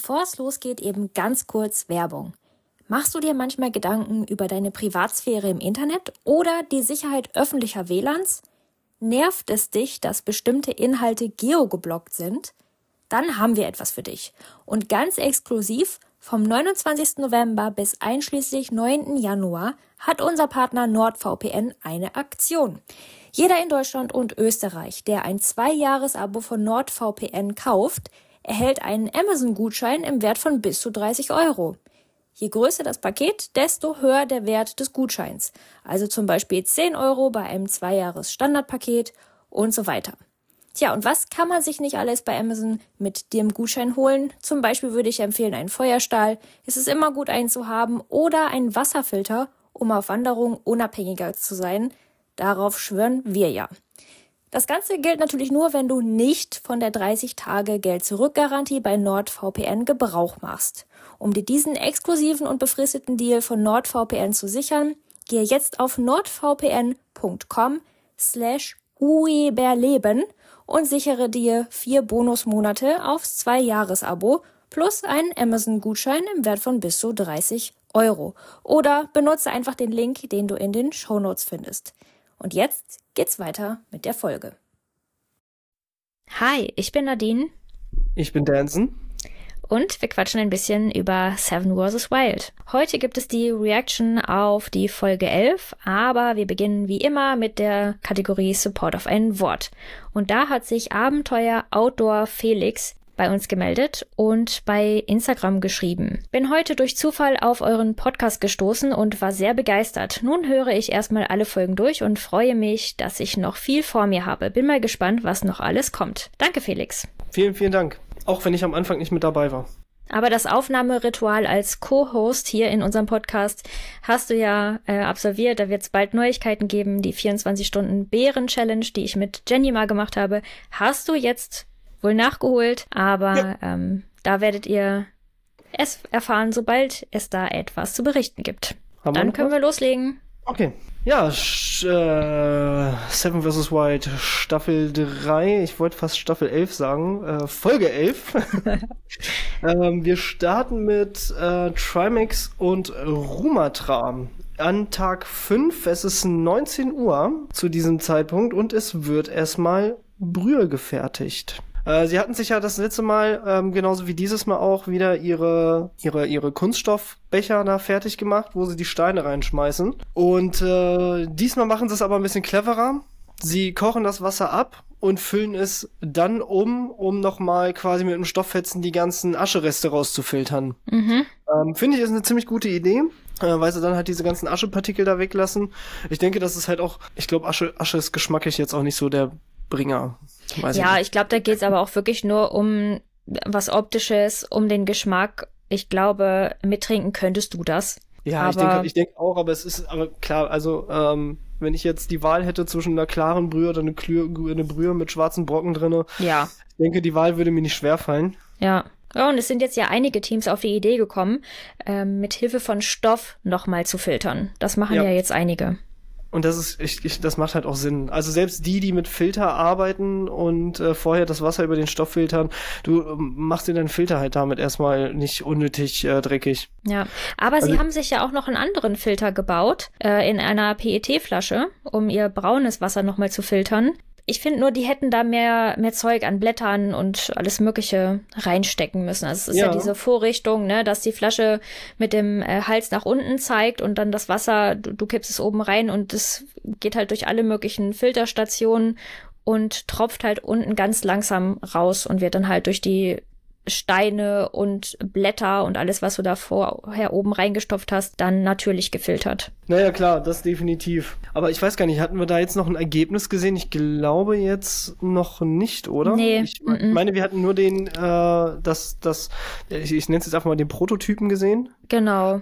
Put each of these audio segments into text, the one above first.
Bevor es losgeht, eben ganz kurz Werbung. Machst du dir manchmal Gedanken über deine Privatsphäre im Internet oder die Sicherheit öffentlicher WLANs? Nervt es dich, dass bestimmte Inhalte geogeblockt sind? Dann haben wir etwas für dich. Und ganz exklusiv vom 29. November bis einschließlich 9. Januar hat unser Partner NordVPN eine Aktion. Jeder in Deutschland und Österreich, der ein Zwei-Jahres-Abo von NordVPN kauft, erhält einen Amazon-Gutschein im Wert von bis zu 30 Euro. Je größer das Paket, desto höher der Wert des Gutscheins. Also zum Beispiel 10 Euro bei einem Zweijahres-Standardpaket und so weiter. Tja, und was kann man sich nicht alles bei Amazon mit dem Gutschein holen? Zum Beispiel würde ich empfehlen einen Feuerstahl. Es ist immer gut einen zu haben oder einen Wasserfilter, um auf Wanderung unabhängiger zu sein. Darauf schwören wir ja. Das Ganze gilt natürlich nur, wenn du nicht von der 30 Tage Geld zurück Garantie bei NordVPN Gebrauch machst. Um dir diesen exklusiven und befristeten Deal von NordVPN zu sichern, gehe jetzt auf nordvpn.com slash ueberleben und sichere dir vier Bonusmonate aufs Zwei-Jahres-Abo plus einen Amazon-Gutschein im Wert von bis zu 30 Euro. Oder benutze einfach den Link, den du in den Show Notes findest. Und jetzt geht's weiter mit der Folge. Hi, ich bin Nadine. Ich bin Danson. Und wir quatschen ein bisschen über Seven vs. Wild. Heute gibt es die Reaction auf die Folge 11, aber wir beginnen wie immer mit der Kategorie Support auf ein Wort. Und da hat sich Abenteuer Outdoor Felix bei uns gemeldet und bei Instagram geschrieben. Bin heute durch Zufall auf euren Podcast gestoßen und war sehr begeistert. Nun höre ich erstmal alle Folgen durch und freue mich, dass ich noch viel vor mir habe. Bin mal gespannt, was noch alles kommt. Danke, Felix. Vielen, vielen Dank. Auch wenn ich am Anfang nicht mit dabei war. Aber das Aufnahmeritual als Co-Host hier in unserem Podcast hast du ja äh, absolviert. Da wird es bald Neuigkeiten geben. Die 24 Stunden Bären-Challenge, die ich mit Jenny mal gemacht habe, hast du jetzt wohl nachgeholt, aber ähm, da werdet ihr es erfahren, sobald es da etwas zu berichten gibt. Haben Dann wir können was? wir loslegen. Okay. Ja, äh, Seven vs. White Staffel 3, ich wollte fast Staffel 11 sagen, äh, Folge 11. ähm, wir starten mit äh, Trimax und Rumatra an Tag 5. Es ist 19 Uhr zu diesem Zeitpunkt und es wird erstmal Brühe gefertigt. Äh, sie hatten sich ja das letzte Mal, ähm, genauso wie dieses Mal auch, wieder ihre, ihre, ihre Kunststoffbecher da fertig gemacht, wo sie die Steine reinschmeißen. Und äh, diesmal machen sie es aber ein bisschen cleverer. Sie kochen das Wasser ab und füllen es dann um, um nochmal quasi mit dem Stofffetzen die ganzen Aschereste rauszufiltern. Mhm. Ähm, Finde ich, ist eine ziemlich gute Idee, äh, weil sie dann halt diese ganzen Aschepartikel da weglassen. Ich denke, das ist halt auch, ich glaube, Asche, Asche ist geschmacklich jetzt auch nicht so der Bringer. Weiß ja, ich, ich glaube, da geht es aber auch wirklich nur um was Optisches, um den Geschmack. Ich glaube, mittrinken könntest du das. Ja, aber... ich denke ich denk auch, aber es ist aber klar, also ähm, wenn ich jetzt die Wahl hätte zwischen einer klaren Brühe oder eine, Klü eine Brühe mit schwarzen Brocken drinne, ja. ich denke, die Wahl würde mir nicht schwerfallen. Ja. Ja, und es sind jetzt ja einige Teams auf die Idee gekommen, ähm, mit Hilfe von Stoff nochmal zu filtern. Das machen ja, ja jetzt einige. Und das ist, ich, ich, das macht halt auch Sinn. Also selbst die, die mit Filter arbeiten und äh, vorher das Wasser über den Stoff filtern, du ähm, machst dir deinen Filter halt damit erstmal nicht unnötig äh, dreckig. Ja, aber also, sie haben sich ja auch noch einen anderen Filter gebaut äh, in einer PET-Flasche, um ihr braunes Wasser nochmal zu filtern. Ich finde nur, die hätten da mehr, mehr Zeug an Blättern und alles Mögliche reinstecken müssen. Also es ist ja, ja diese Vorrichtung, ne, dass die Flasche mit dem äh, Hals nach unten zeigt und dann das Wasser, du, du kippst es oben rein und es geht halt durch alle möglichen Filterstationen und tropft halt unten ganz langsam raus und wird dann halt durch die Steine und Blätter und alles, was du da vorher oben reingestopft hast, dann natürlich gefiltert. Naja, klar, das definitiv. Aber ich weiß gar nicht, hatten wir da jetzt noch ein Ergebnis gesehen? Ich glaube jetzt noch nicht, oder? Nee. Ich m -m. meine, wir hatten nur den, äh, das, das, ich, ich nenne es jetzt einfach mal den Prototypen gesehen. Genau.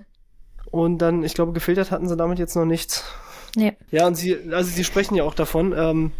Und dann, ich glaube, gefiltert hatten sie damit jetzt noch nichts. Nee. Ja, und sie, also sie sprechen ja auch davon, ähm,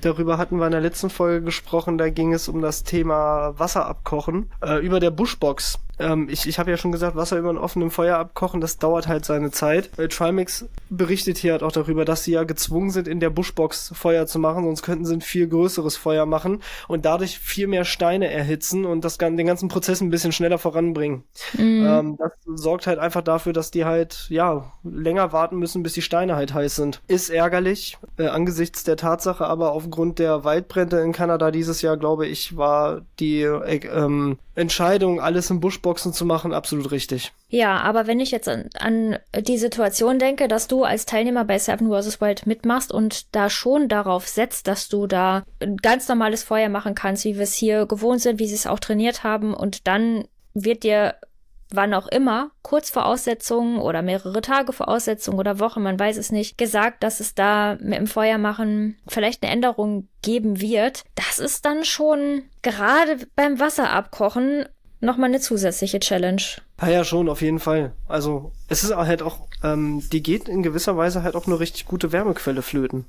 Darüber hatten wir in der letzten Folge gesprochen, da ging es um das Thema Wasser abkochen. Äh, über der Bushbox ähm, ich, ich habe ja schon gesagt, Wasser über ein offenem Feuer abkochen, das dauert halt seine Zeit. Äh, Trimix berichtet hier halt auch darüber, dass sie ja gezwungen sind, in der Bushbox Feuer zu machen, sonst könnten sie ein viel größeres Feuer machen und dadurch viel mehr Steine erhitzen und das, den ganzen Prozess ein bisschen schneller voranbringen. Mhm. Ähm, das sorgt halt einfach dafür, dass die halt, ja, länger warten müssen, bis die Steine halt heiß sind. Ist ärgerlich, äh, angesichts der Tatsache, aber aufgrund der Waldbrände in Kanada dieses Jahr, glaube ich, war die äh, ähm, Entscheidung, alles in Buschboxen zu machen, absolut richtig. Ja, aber wenn ich jetzt an, an die Situation denke, dass du als Teilnehmer bei Seven vs. Wild mitmachst und da schon darauf setzt, dass du da ein ganz normales Feuer machen kannst, wie wir es hier gewohnt sind, wie sie es auch trainiert haben und dann wird dir wann auch immer, kurz vor Aussetzung oder mehrere Tage vor Aussetzung oder Wochen, man weiß es nicht, gesagt, dass es da mit dem Feuermachen vielleicht eine Änderung geben wird. Das ist dann schon gerade beim Wasserabkochen nochmal eine zusätzliche Challenge. Ja, ja, schon, auf jeden Fall. Also, es ist halt auch, ähm, die geht in gewisser Weise halt auch eine richtig gute Wärmequelle flöten.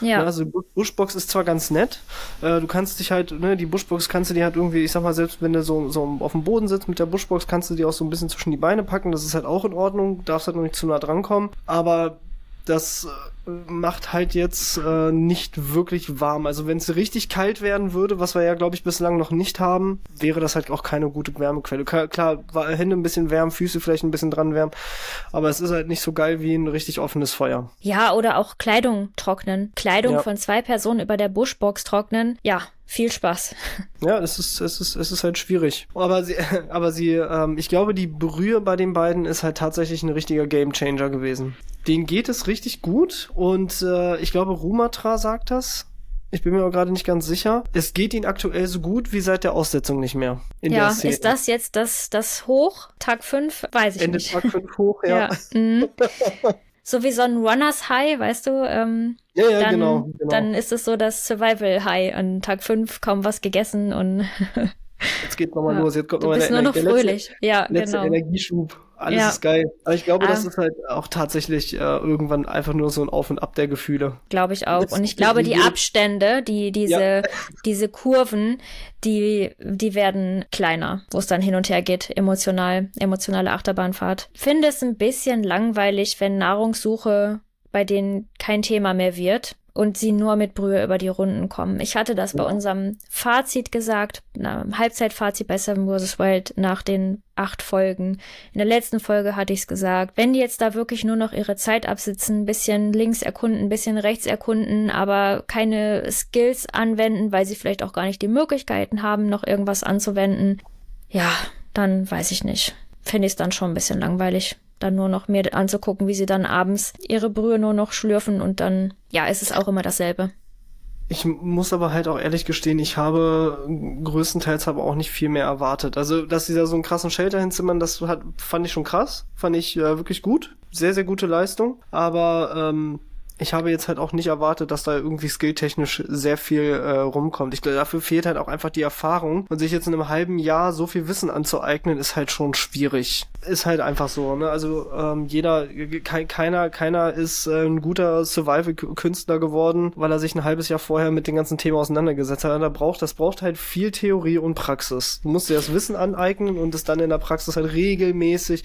Ja. Ne, also, Bushbox ist zwar ganz nett, äh, du kannst dich halt, ne, die Bushbox kannst du dir halt irgendwie, ich sag mal, selbst wenn du so, so auf dem Boden sitzt mit der Bushbox, kannst du die auch so ein bisschen zwischen die Beine packen, das ist halt auch in Ordnung, darfst halt noch nicht zu nah dran kommen, aber das äh, macht halt jetzt äh, nicht wirklich warm. Also wenn es richtig kalt werden würde, was wir ja glaube ich bislang noch nicht haben, wäre das halt auch keine gute Wärmequelle. Klar, Hände ein bisschen wärmen, Füße vielleicht ein bisschen dran wärmen, aber es ist halt nicht so geil wie ein richtig offenes Feuer. Ja, oder auch Kleidung trocknen. Kleidung ja. von zwei Personen über der Buschbox trocknen. Ja, viel Spaß. Ja, es ist, es ist, es ist halt schwierig. Aber sie, aber sie, ähm, ich glaube, die Brühe bei den beiden ist halt tatsächlich ein richtiger Gamechanger gewesen. Den geht es richtig gut und äh, ich glaube, Rumatra sagt das. Ich bin mir aber gerade nicht ganz sicher. Es geht ihnen aktuell so gut wie seit der Aussetzung nicht mehr. ja, ist das jetzt das, das Hoch? Tag 5? Weiß ich Ende nicht. Ende Tag 5 hoch, ja. ja. Mhm. so wie so ein Runners High, weißt du? Ähm, ja, ja, dann, genau, genau. Dann ist es so das Survival High. An Tag 5 kaum was gegessen und Jetzt geht nochmal ja. los, jetzt kommt nochmal der, nur noch der fröhlich. Letzte, ja, letzte genau. Energieschub. Alles ja. ist geil. Aber ich glaube, ah. das ist halt auch tatsächlich äh, irgendwann einfach nur so ein Auf und Ab der Gefühle. Glaube ich auch. Jetzt, und ich glaube, die Abstände, die, diese, ja. diese Kurven, die, die werden kleiner, wo es dann hin und her geht, emotional, emotionale Achterbahnfahrt. Finde es ein bisschen langweilig, wenn Nahrungssuche bei denen kein Thema mehr wird und sie nur mit Brühe über die Runden kommen. Ich hatte das bei unserem Fazit gesagt, Halbzeitfazit bei Seven vs. Wild nach den acht Folgen. In der letzten Folge hatte ich es gesagt. Wenn die jetzt da wirklich nur noch ihre Zeit absitzen, ein bisschen links erkunden, ein bisschen rechts erkunden, aber keine Skills anwenden, weil sie vielleicht auch gar nicht die Möglichkeiten haben, noch irgendwas anzuwenden, ja, dann weiß ich nicht. Finde ich es dann schon ein bisschen langweilig dann nur noch mir anzugucken, wie sie dann abends ihre Brühe nur noch schlürfen und dann, ja, ist es auch immer dasselbe. Ich muss aber halt auch ehrlich gestehen, ich habe größtenteils aber auch nicht viel mehr erwartet. Also, dass sie da so einen krassen Shelter hinzimmern, das hat, fand ich schon krass. Fand ich äh, wirklich gut. Sehr, sehr gute Leistung. Aber ähm, ich habe jetzt halt auch nicht erwartet, dass da irgendwie skilltechnisch sehr viel äh, rumkommt. Ich glaube, dafür fehlt halt auch einfach die Erfahrung. Und sich jetzt in einem halben Jahr so viel Wissen anzueignen, ist halt schon schwierig. Ist halt einfach so, ne? Also ähm, jeder, ke keiner, keiner ist äh, ein guter Survival-Künstler geworden, weil er sich ein halbes Jahr vorher mit den ganzen Themen auseinandergesetzt hat. Da braucht, das braucht halt viel Theorie und Praxis. Du musst dir das Wissen aneignen und es dann in der Praxis halt regelmäßig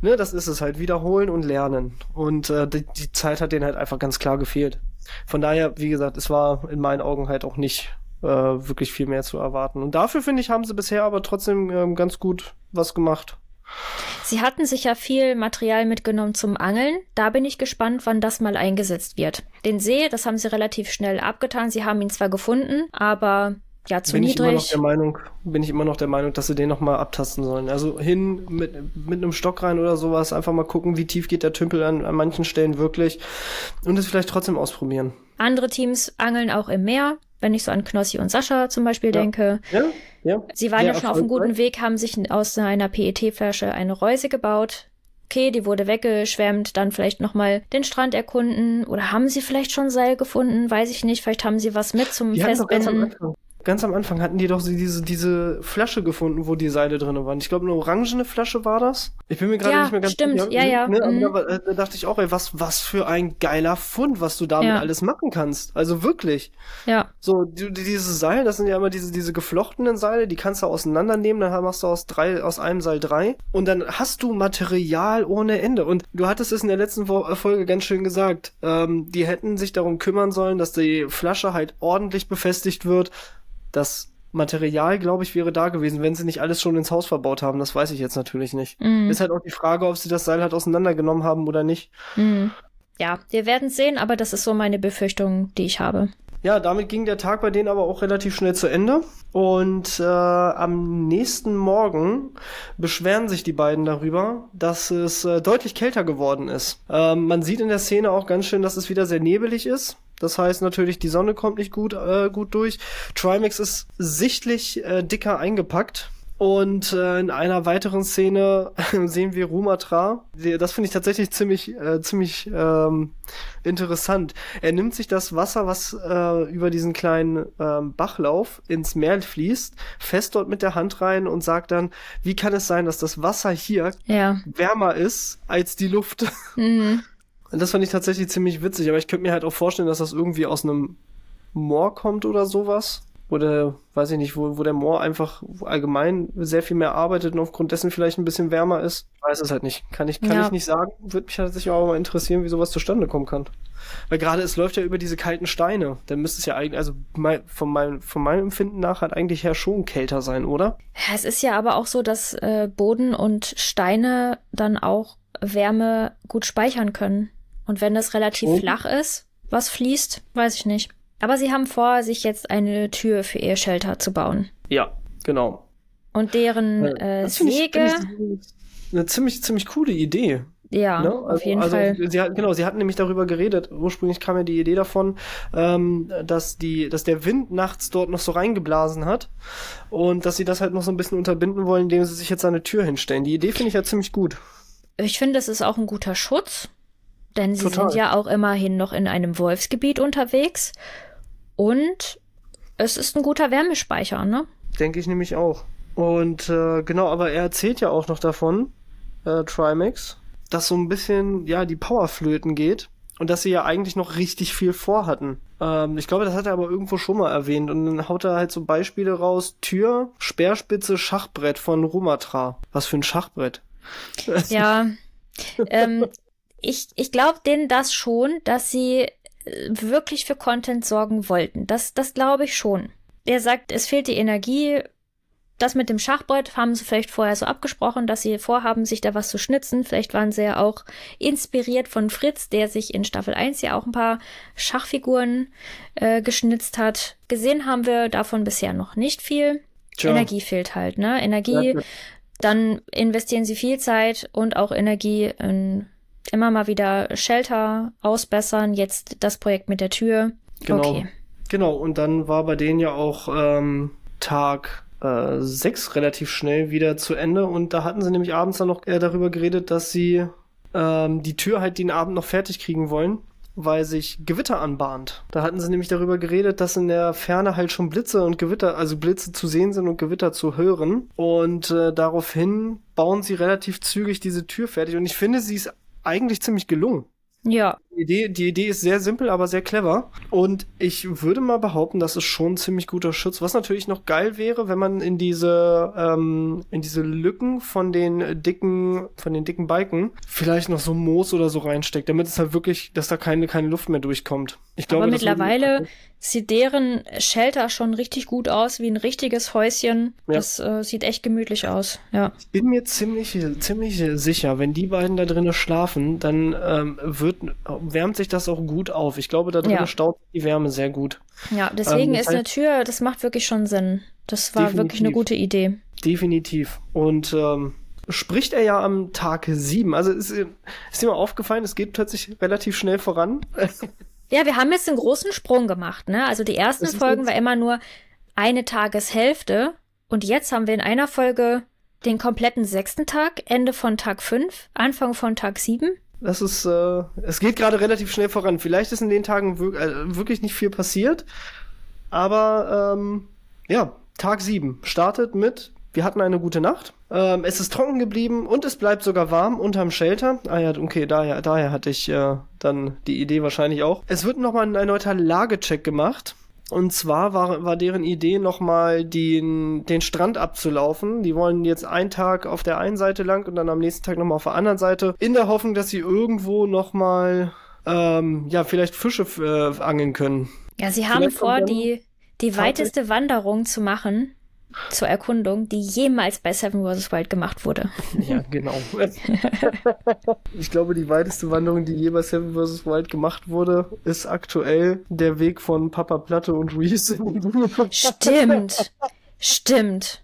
ne, das ist es halt, wiederholen und lernen. Und äh, die, die Zeit hat denen halt einfach ganz klar gefehlt. Von daher, wie gesagt, es war in meinen Augen halt auch nicht äh, wirklich viel mehr zu erwarten. Und dafür, finde ich, haben sie bisher aber trotzdem ähm, ganz gut was gemacht. Sie hatten sich ja viel Material mitgenommen zum Angeln. Da bin ich gespannt, wann das mal eingesetzt wird. Den See, das haben sie relativ schnell abgetan. Sie haben ihn zwar gefunden, aber ja, zu bin niedrig. Ich immer noch der Meinung, bin ich immer noch der Meinung, dass sie den nochmal abtasten sollen. Also hin mit, mit einem Stock rein oder sowas, einfach mal gucken, wie tief geht der Tümpel an, an manchen Stellen wirklich und es vielleicht trotzdem ausprobieren. Andere Teams angeln auch im Meer, wenn ich so an Knossi und Sascha zum Beispiel ja. denke. Ja, ja. Sie waren ja, schon auf einem guten Weg, haben sich aus einer PET-Flasche eine Reuse gebaut. Okay, die wurde weggeschwemmt, dann vielleicht nochmal den Strand erkunden oder haben sie vielleicht schon Seil gefunden, weiß ich nicht, vielleicht haben sie was mit zum die Festbinden. Ganz am Anfang hatten die doch diese, diese Flasche gefunden, wo die Seile drin waren. Ich glaube, eine orangene Flasche war das. Ich bin mir gerade Ja, nicht mehr ganz stimmt. sicher. Ja, ja. Ne? Mhm. Aber da, da dachte ich auch, ey, was, was für ein geiler Fund, was du damit Ja. alles machen kannst. Also wirklich. Ja. So, die, die, diese Seil, das sind ja immer diese, diese geflochtenen Seile, die kannst du auseinandernehmen, dann machst du aus drei, aus einem Seil drei. Und dann hast du Material ohne Ende. Und du hattest es in der letzten äh, Folge ganz schön gesagt. Ähm, die hätten sich darum kümmern sollen, dass die Flasche halt ordentlich befestigt wird. Das Material, glaube ich, wäre da gewesen, wenn sie nicht alles schon ins Haus verbaut haben. Das weiß ich jetzt natürlich nicht. Mhm. Ist halt auch die Frage, ob sie das Seil halt auseinandergenommen haben oder nicht. Mhm. Ja, wir werden sehen, aber das ist so meine Befürchtung, die ich habe. Ja, damit ging der Tag bei denen aber auch relativ schnell zu Ende. Und äh, am nächsten Morgen beschweren sich die beiden darüber, dass es äh, deutlich kälter geworden ist. Ähm, man sieht in der Szene auch ganz schön, dass es wieder sehr nebelig ist. Das heißt natürlich, die Sonne kommt nicht gut, äh, gut durch. Trimax ist sichtlich äh, dicker eingepackt. Und äh, in einer weiteren Szene sehen wir Rumatra. Das finde ich tatsächlich ziemlich, äh, ziemlich ähm, interessant. Er nimmt sich das Wasser, was äh, über diesen kleinen ähm, Bachlauf ins Meer fließt, fest dort mit der Hand rein und sagt dann, wie kann es sein, dass das Wasser hier Ja. wärmer ist als die Luft? Mhm. Das fand ich tatsächlich ziemlich witzig, aber ich könnte mir halt auch vorstellen, dass das irgendwie aus einem Moor kommt oder sowas. Oder weiß ich nicht, wo, wo der Moor einfach allgemein sehr viel mehr arbeitet und aufgrund dessen vielleicht ein bisschen wärmer ist. Ich weiß es halt nicht. Kann ich, kann Ja. ich nicht sagen. Würde mich tatsächlich auch mal interessieren, wie sowas zustande kommen kann. Weil gerade es läuft ja über diese kalten Steine. Dann müsste es ja eigentlich, also mein, von, meinem, von meinem Empfinden nach halt eigentlich her schon kälter sein, oder? Ja, es ist ja aber auch so, dass äh, Boden und Steine dann auch Wärme gut speichern können. Und wenn das relativ Oh. flach ist, was fließt, weiß ich nicht. Aber sie haben vor, sich jetzt eine Tür für ihr Shelter zu bauen. Ja, genau. Und deren äh, Das ich, Säge, find ich eine ziemlich, ziemlich coole Idee. ja, Ne? auf jeden also, Fall. Sie hatten, genau, sie hatten nämlich darüber geredet. Ursprünglich kam ja die Idee davon, ähm, dass die, dass der Wind nachts dort noch so reingeblasen hat und dass sie das halt noch so ein bisschen unterbinden wollen, indem sie sich jetzt eine Tür hinstellen. Die Idee finde ich ja ziemlich gut. Ich finde, es ist auch ein guter Schutz, denn sie Total. sind ja auch immerhin noch in einem Wolfsgebiet unterwegs. Und es ist ein guter Wärmespeicher, ne? Denke ich nämlich auch. Und äh, genau, aber er erzählt ja auch noch davon, äh, Trimax, dass so ein bisschen, ja, die Power flöten geht und dass sie ja eigentlich noch richtig viel vorhatten. Ähm, ich glaube, das hat er aber irgendwo schon mal erwähnt und dann haut er halt so Beispiele raus. Tür, Speerspitze, Schachbrett von Rumatra. Was für ein Schachbrett. Ja, ähm, ich, ich glaube denen das schon, dass sie äh, wirklich für Content sorgen wollten. Das, das glaube ich schon. Er sagt, es fehlt die Energie. Das mit dem Schachbrett haben sie vielleicht vorher so abgesprochen, dass sie vorhaben, sich da was zu schnitzen. Vielleicht waren sie ja auch inspiriert von Fritz, der sich in Staffel 1 ja auch ein paar Schachfiguren äh, geschnitzt hat. Gesehen haben wir davon bisher noch nicht viel. Tja. Energie fehlt halt, ne? Energie, Ja, dann investieren sie viel Zeit und auch Energie in immer mal wieder Shelter ausbessern. Jetzt das Projekt mit der Tür. Genau. Okay. Genau, und dann war bei denen ja auch ähm, Tag äh, 6 relativ schnell wieder zu Ende und da hatten sie nämlich abends dann noch äh, darüber geredet, dass sie ähm, die Tür halt den Abend noch fertig kriegen wollen, weil sich Gewitter anbahnt. Da hatten sie nämlich darüber geredet, dass in der Ferne halt schon Blitze und Gewitter, also Blitze zu sehen sind und Gewitter zu hören und äh, daraufhin bauen sie relativ zügig diese Tür fertig und ich finde, sie ist eigentlich ziemlich gelungen. Ja, Die Idee, die Idee ist sehr simpel, aber sehr clever. Und ich würde mal behaupten, das ist schon ein ziemlich guter Schutz. Was natürlich noch geil wäre, wenn man in diese, ähm, in diese Lücken von den dicken, von den dicken Balken vielleicht noch so Moos oder so reinsteckt, damit es halt wirklich, dass da keine, keine Luft mehr durchkommt. Ich glaube, aber mittlerweile sieht deren Shelter schon richtig gut aus, wie ein richtiges Häuschen. Ja. Das äh, sieht echt gemütlich aus. Ja. Ich bin mir ziemlich, ziemlich sicher, wenn die beiden da drinnen schlafen, dann ähm, wird, wärmt sich das auch gut auf. Ich glaube, da drinnen Ja. staut die Wärme sehr gut. Ja, deswegen Ähm, ist eine Tür, das macht wirklich schon Sinn. Das war wirklich eine Definitiv. gute Idee. Definitiv. Und ähm, spricht er ja am Tag 7. Also ist, ist dir mal aufgefallen, es geht plötzlich relativ schnell voran. Ja, wir haben jetzt einen großen Sprung gemacht, ne? Also die ersten Folgen war immer nur eine Tageshälfte und jetzt haben wir in einer Folge den kompletten sechsten Tag, Ende von Tag 5, Anfang von Tag 7. Das ist, äh, es geht gerade relativ schnell voran. Vielleicht ist in den Tagen äh, wirklich nicht viel passiert, aber ähm, ja, Tag 7 startet mit, wir hatten eine gute Nacht. Ähm, es ist trocken geblieben und es bleibt sogar warm unterm Shelter. Ah ja, okay, daher, daher hatte ich äh, dann die Idee wahrscheinlich auch. Es wird nochmal ein erneuter Lagecheck gemacht. Und zwar war, war deren Idee nochmal den, den Strand abzulaufen. Die wollen jetzt einen Tag auf der einen Seite lang und dann am nächsten Tag nochmal auf der anderen Seite. In der Hoffnung, dass sie irgendwo nochmal, ähm, ja, vielleicht Fische äh, angeln können. Ja, sie haben vor, die, die weiteste Wanderung zu machen zur Erkundung, die jemals bei Seven vs. Wild gemacht wurde. Ja, genau. ich glaube, die weiteste Wanderung, die je bei Seven vs. Wild gemacht wurde, ist aktuell der Weg von Papa Platte und Reese. Stimmt. Stimmt.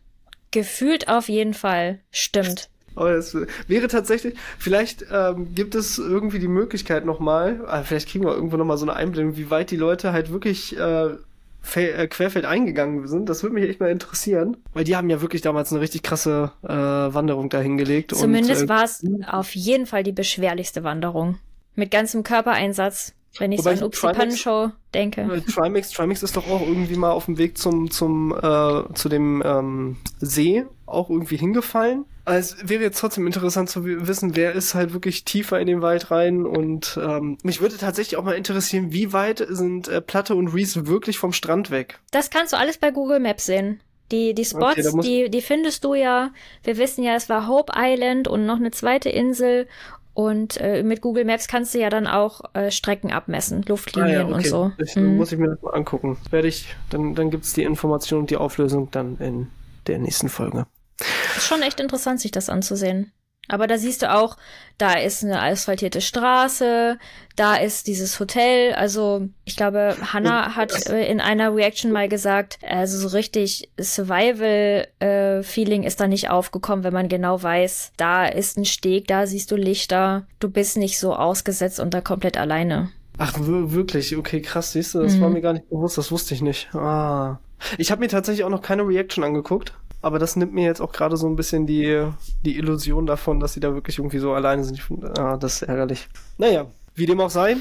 Gefühlt auf jeden Fall. Stimmt. Aber es wäre tatsächlich, vielleicht ähm, gibt es irgendwie die Möglichkeit nochmal, äh, vielleicht kriegen wir irgendwo nochmal so eine Einblendung, wie weit die Leute halt wirklich äh, äh, querfeld eingegangen sind. Das würde mich echt mal interessieren, weil die haben ja wirklich damals eine richtig krasse äh, Wanderung dahingelegt. Zumindest äh, war es auf jeden Fall die beschwerlichste Wanderung. Mit ganzem Körpereinsatz. Wenn ich Wobei so an Upsi Pan Show denke. Trimix, Trimix ist doch auch irgendwie mal auf dem Weg zum, zum, äh, zu dem ähm, See auch irgendwie hingefallen. Also es wäre jetzt trotzdem interessant zu wissen, wer ist halt wirklich tiefer in den Wald rein und ähm, mich würde tatsächlich auch mal interessieren, wie weit sind äh, Platte und Reese wirklich vom Strand weg? Das kannst du alles bei Google Maps sehen. Die, die Spots, okay, die, die findest du ja. Wir wissen ja, es war Hope Island und noch eine zweite Insel. Und äh, mit Google Maps kannst du ja dann auch äh, Strecken abmessen, Luftlinien ah, ja, okay. und so. Ich, mhm. Muss ich mir das mal angucken. Werde ich, dann, dann gibt's die Information und die Auflösung dann in der nächsten Folge. Ist schon echt interessant, sich das anzusehen. Aber da siehst du auch, da ist eine asphaltierte Straße, da ist dieses Hotel. Also ich glaube, Hannah hat äh, in einer Reaction mal gesagt, also so richtig Survival-Feeling äh, ist da nicht aufgekommen, wenn man genau weiß, da ist ein Steg, da siehst du Lichter, du bist nicht so ausgesetzt und da komplett alleine. Ach, wirklich? Okay, krass, siehst du, das mhm. war mir gar nicht bewusst, das wusste ich nicht. Ah. Ich habe mir tatsächlich auch noch keine Reaction angeguckt. Aber das nimmt mir jetzt auch gerade so ein bisschen die, die Illusion davon, dass sie da wirklich irgendwie so alleine sind. Ich finde, ah, das ist ärgerlich. Naja, wie dem auch sei,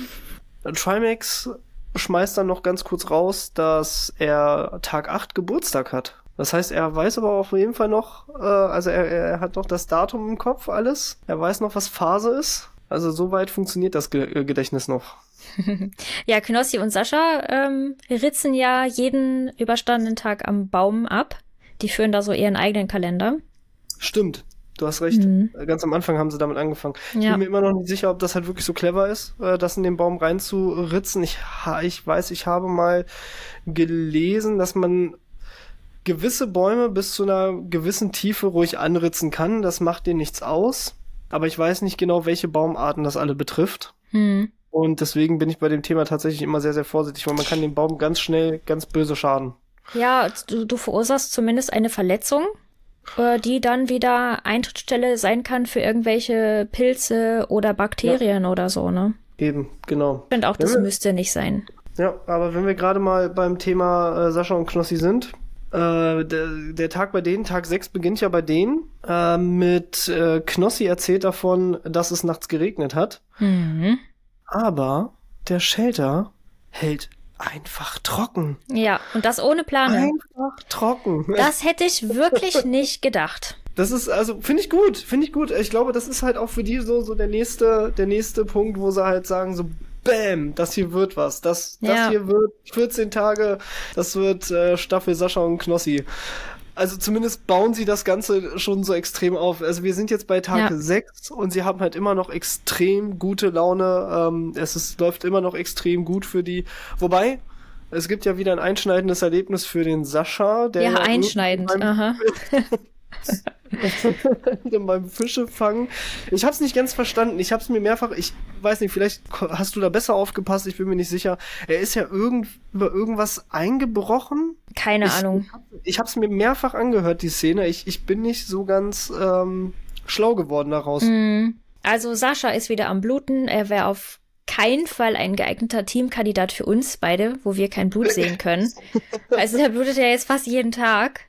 Trimax schmeißt dann noch ganz kurz raus, dass er Tag 8 Geburtstag hat. Das heißt, er weiß aber auf jeden Fall noch, äh, also er, er hat noch das Datum im Kopf, alles. Er weiß noch, was Phase ist. Also soweit funktioniert das Ge äh, Gedächtnis noch. ja, Knossi und Sascha ähm, ritzen ja jeden überstandenen Tag am Baum ab. Die führen da so ihren eigenen Kalender. Stimmt. Du hast recht. Mhm. Ganz am Anfang haben sie damit angefangen. Ich ja. bin mir immer noch nicht sicher, ob das halt wirklich so clever ist, äh, das in den Baum reinzuritzen. Ich, ich weiß, ich habe mal gelesen, dass man gewisse Bäume bis zu einer gewissen Tiefe ruhig anritzen kann. Das macht denen nichts aus. Aber ich weiß nicht genau, welche Baumarten das alle betrifft. Mhm. Und deswegen bin ich bei dem Thema tatsächlich immer sehr, sehr vorsichtig, weil man kann dem Baum ganz schnell ganz böse schaden. Ja, du, du verursachst zumindest eine Verletzung, äh, die dann wieder Eintrittsstelle sein kann für irgendwelche Pilze oder Bakterien ja. oder so, ne? Eben, genau. Ich finde auch, das wir, müsste nicht sein. Ja, aber wenn wir gerade mal beim Thema äh, Sascha und Knossi sind, äh, der, der, Tag bei denen, Tag 6 beginnt ja bei denen, äh, mit äh, Knossi erzählt davon, dass es nachts geregnet hat. Mhm. Aber der Shelter hält einfach trocken. Ja, und das ohne Planung. Einfach trocken. Das hätte ich wirklich nicht gedacht. Das ist, also, finde ich gut, finde ich gut. Ich glaube, das ist halt auch für die so, so der nächste, der nächste Punkt, wo sie halt sagen, so, Bäm, das hier wird was. Das, ja. das hier wird 14 Tage, das wird äh, Staffel Sascha und Knossi. Also zumindest bauen sie das Ganze schon so extrem auf. Also wir sind jetzt bei Tag ja. 6 und sie haben halt immer noch extrem gute Laune. Ähm, es ist, läuft immer noch extrem gut für die. Wobei, es gibt ja wieder ein einschneidendes Erlebnis für den Sascha. Der ja, einschneidend. Aha. beim Fische fangen. Ich habe es nicht ganz verstanden. Ich habe es mir mehrfach, ich weiß nicht, vielleicht hast du da besser aufgepasst, ich bin mir nicht sicher. Er ist ja irgend, über irgendwas eingebrochen. Keine ich, Ahnung. Ich habe es mir mehrfach angehört, die Szene. Ich, ich bin nicht so ganz ähm, schlau geworden daraus. Mhm. Also Sascha ist wieder am Bluten. Er wäre auf keinen Fall ein geeigneter Teamkandidat für uns beide, wo wir kein Blut sehen können. Also der blutet ja jetzt fast jeden Tag.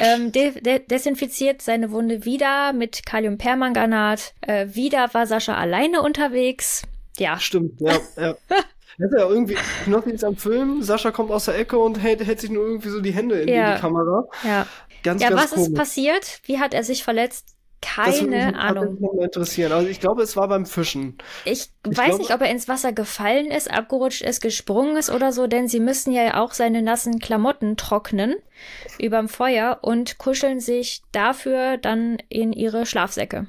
Ähm, de de desinfiziert seine Wunde wieder mit Kaliumpermanganat. Äh, wieder war Sascha alleine unterwegs. Ja. Stimmt, ja, ja. Das ist ja irgendwie, noch nichts am Film, Sascha kommt aus der Ecke und hält, hält sich nur irgendwie so die Hände in Ja. die Kamera. Ja. Ganz, Ja, ganz was komisch. ist passiert? Wie hat er sich verletzt? Das würde Keine Ahnung. mal interessieren. Also ich glaube, es war beim Fischen. Ich, Ich weiß glaube- nicht, ob er ins Wasser gefallen ist, abgerutscht ist, gesprungen ist oder so, denn sie müssen ja auch seine nassen Klamotten trocknen überm Feuer und kuscheln sich dafür dann in ihre Schlafsäcke.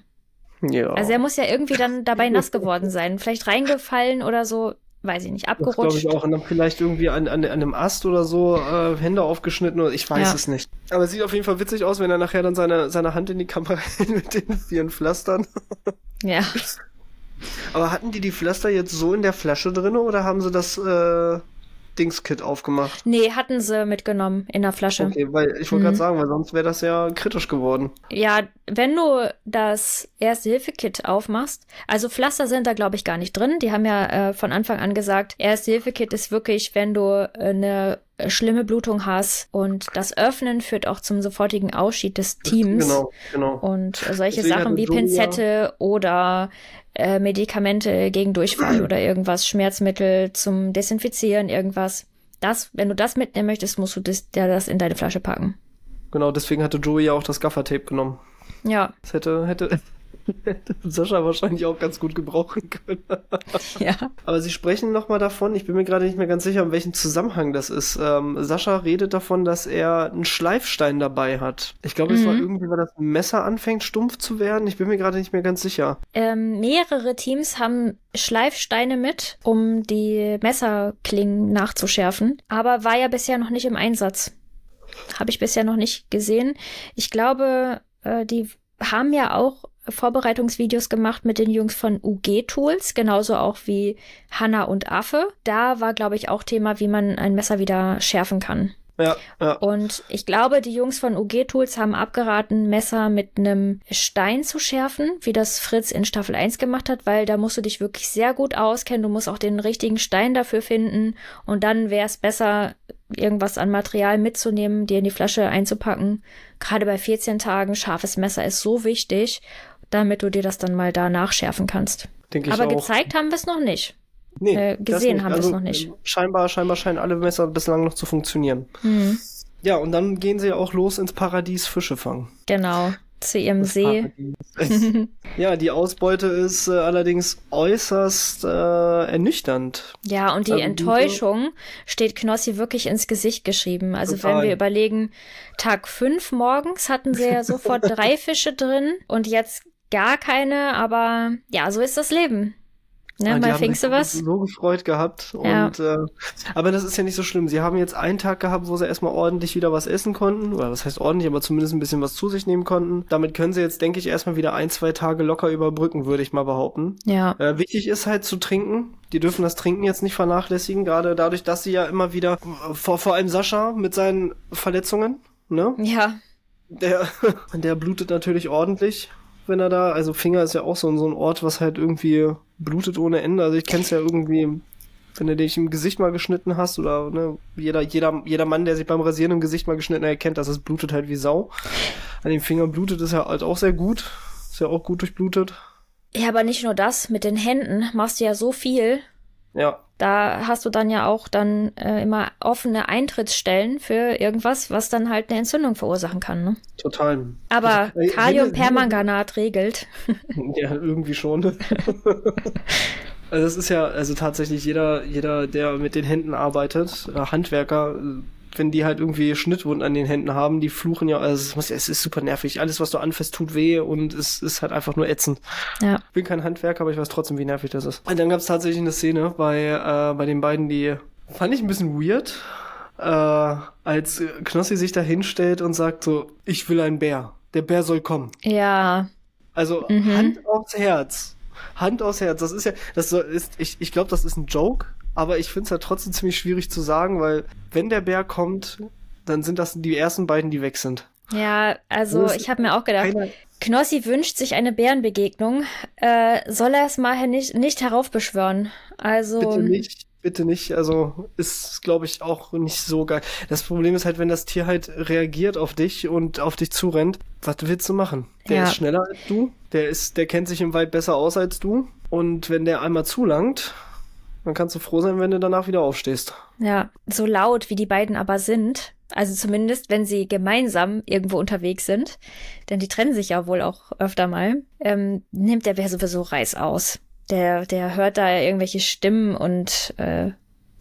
Ja. Also er muss ja irgendwie dann dabei nass geworden sein. Vielleicht reingefallen oder so, weiß ich nicht, das glaube abgerutscht. ich auch. Und dann vielleicht irgendwie an, an, an einem Ast oder so äh, Hände aufgeschnitten oder ich weiß Ja. es nicht. Aber es sieht auf jeden Fall witzig aus, wenn er nachher dann seine, seine Hand in die Kamera hält mit den vielen Pflastern. Ja. Aber hatten die die Pflaster jetzt so in der Flasche drin oder haben sie das äh, Dingskit aufgemacht? Nee, hatten sie mitgenommen in der Flasche. Okay, weil ich wollte Mhm. gerade sagen, weil sonst wäre das ja kritisch geworden. Ja, wenn du das Erste-Hilfe-Kit aufmachst, also Pflaster sind da, glaube ich, gar nicht drin. Die haben ja äh, von Anfang an gesagt, Erste-Hilfe-Kit ist wirklich, wenn du äh, eine schlimme Blutung hast und das Öffnen führt auch zum sofortigen Ausschied des Teams. Genau, genau. Und solche Deswegen Sachen wie Pinzette oder äh, Medikamente gegen Durchfall oder irgendwas, Schmerzmittel zum Desinfizieren, irgendwas. Das, wenn du das mitnehmen möchtest, musst du das, ja, das in deine Flasche packen. Genau, deswegen hatte Joey ja auch das Gaffertape genommen. Ja, Das hätte, hätte, hätte Sascha wahrscheinlich auch ganz gut gebrauchen können. ja. Aber sie sprechen nochmal davon, ich bin mir gerade nicht mehr ganz sicher, in welchem Zusammenhang das ist. Ähm, Sascha redet davon, dass er einen Schleifstein dabei hat. Ich glaube, es war Mhm. irgendwie, weil das Messer anfängt stumpf zu werden. Ich bin mir gerade nicht mehr ganz sicher. Ähm, mehrere Teams haben Schleifsteine mit, um die Messerklingen nachzuschärfen, aber war ja bisher noch nicht im Einsatz. Habe ich bisher noch nicht gesehen. Ich glaube, äh, die haben ja auch Vorbereitungsvideos gemacht mit den Jungs von UG Tools, genauso auch wie Hanna und Affe. Da war, glaube ich, auch Thema, wie man ein Messer wieder schärfen kann. Ja, ja. Und ich glaube, die Jungs von UG Tools haben abgeraten, Messer mit einem Stein zu schärfen, wie das Fritz in Staffel 1 gemacht hat, weil da musst du dich wirklich sehr gut auskennen. Du musst auch den richtigen Stein dafür finden. Und dann wäre es besser, irgendwas an Material mitzunehmen, dir in die Flasche einzupacken. Gerade bei 14 Tagen, scharfes Messer ist so wichtig, damit du dir das dann mal da nachschärfen kannst. Denke ich Aber gezeigt haben wir es noch nicht. Nee, äh, gesehen haben wir es also, noch nicht. äh, Scheinbar, scheinbar scheinen alle Messer bislang noch zu funktionieren. Hm, Ja, und dann gehen sie auch los ins Paradies Fische fangen. genau. Zu ihrem See. Ja, die Ausbeute ist äh, allerdings äußerst äh, ernüchternd. Ja, und die Also Enttäuschung steht Knossi wirklich ins Gesicht geschrieben. Also Total. wenn wir überlegen, Tag fünf morgens hatten sie ja sofort drei Fische drin und jetzt gar keine, aber ja, so ist das Leben. Ne, Ja, die mal haben fingst du was? so gefreut gehabt. Ja. Und, äh, aber das ist ja nicht so schlimm. Sie haben jetzt einen Tag gehabt, wo sie erstmal ordentlich wieder was essen konnten. Oder was heißt ordentlich, aber zumindest ein bisschen was zu sich nehmen konnten. Damit können sie jetzt, denke ich, erstmal wieder ein, zwei Tage locker überbrücken, würde ich mal behaupten. Ja, Äh, wichtig ist halt zu trinken. Die dürfen das Trinken jetzt nicht vernachlässigen, gerade dadurch, dass sie ja immer wieder, äh, vor, vor allem Sascha mit seinen Verletzungen, ne? ja, Der, der blutet natürlich ordentlich, wenn er da, also Finger ist ja auch so, ein- so ein Ort, was halt irgendwie blutet ohne Ende. Also ich kenn's ja irgendwie, wenn du dich im Gesicht mal geschnitten hast oder ne, jeder, jeder, jeder Mann, der sich beim Rasieren im Gesicht mal geschnitten hat, erkennt, dass es blutet halt wie Sau. An den Fingern blutet es ja halt auch sehr gut. Ist ja auch gut durchblutet. ja, aber nicht nur das. Mit den Händen machst du ja so viel. Ja, Da hast du dann ja auch dann äh, immer offene Eintrittsstellen für irgendwas, was dann halt eine Entzündung verursachen kann. Ne? total. Aber Äh, Kaliumpermanganat regelt. Ja, irgendwie schon. also es ist ja, also tatsächlich jeder, jeder, der mit den Händen arbeitet, äh, Handwerker, äh, wenn die halt irgendwie Schnittwunden an den Händen haben, die fluchen ja, also es, ist super nervig. Alles, was du anfasst, tut weh und es ist halt einfach nur ätzend. Ja. Ich bin kein Handwerker, aber ich weiß trotzdem, wie nervig das ist. Und dann gab es tatsächlich eine Szene bei, äh, bei den beiden, die fand ich ein bisschen weird, äh, als Knossi sich da hinstellt und sagt so, ich will einen Bär. Der Bär soll kommen. Ja, Also Mhm. Hand aufs Herz. Hand aufs Herz. Das ist ja, das ist, ich, ich glaube, das ist ein Joke, aber ich finde es ja trotzdem ziemlich schwierig zu sagen, weil wenn der Bär kommt, dann sind das die ersten beiden, die weg sind. Ja, also ich habe mir auch gedacht, Knossi wünscht sich eine Bärenbegegnung. Äh, soll er es mal nicht, nicht heraufbeschwören? Also, bitte nicht, bitte nicht. Also ist, glaube ich, auch nicht so geil. Das Problem ist halt, wenn das Tier halt reagiert auf dich und auf dich zurennt, was willst du machen? Der Ja. ist schneller als du, der ist, der kennt sich im Wald besser aus als du. Und wenn der einmal zulangt, Dann kannst du froh sein, wenn du danach wieder aufstehst. Ja, so laut wie die beiden aber sind, also zumindest wenn sie gemeinsam irgendwo unterwegs sind, denn die trennen sich ja wohl auch öfter mal, ähm, nimmt der Bär sowieso Reiß aus. Der, der hört da irgendwelche Stimmen und äh,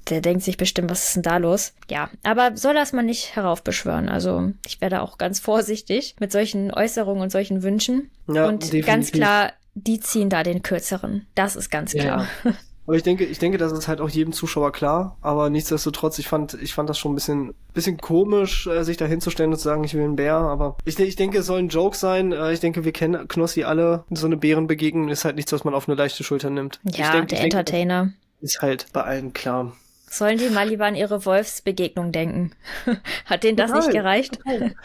der denkt sich bestimmt, was ist denn da los? Ja, aber soll das mal nicht heraufbeschwören. Also ich werde auch ganz vorsichtig mit solchen Äußerungen und solchen Wünschen. Ja, und definitiv. ganz klar, die ziehen da den kürzeren. Das ist ganz klar. Ja. Aber ich denke, ich denke, das ist halt auch jedem Zuschauer klar. Aber nichtsdestotrotz, ich fand, ich fand das schon ein bisschen, bisschen komisch, äh, sich da hinzustellen und zu sagen, ich will einen Bär. Aber ich, ich denke, es soll ein Joke sein. Äh, ich denke, wir kennen Knossi alle. So eine Bärenbegegnung ist halt nichts, was man auf eine leichte Schulter nimmt. Ja, denke, der Entertainer. Denke, ist halt bei allen klar. Sollen die mal lieber an ihre Wolfsbegegnung denken? Hat denen das Nein. nicht gereicht?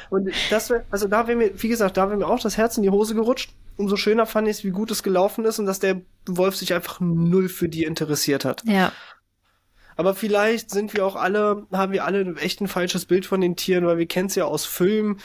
Und das wär, also da wäre mir, wie gesagt, da wäre mir auch das Herz in die Hose gerutscht. Umso schöner fand ich es, wie gut es gelaufen ist und dass der Wolf sich einfach null für die interessiert hat. Ja. Aber vielleicht sind wir auch alle, haben wir alle echt ein falsches Bild von den Tieren, weil wir kennen es ja aus Filmen.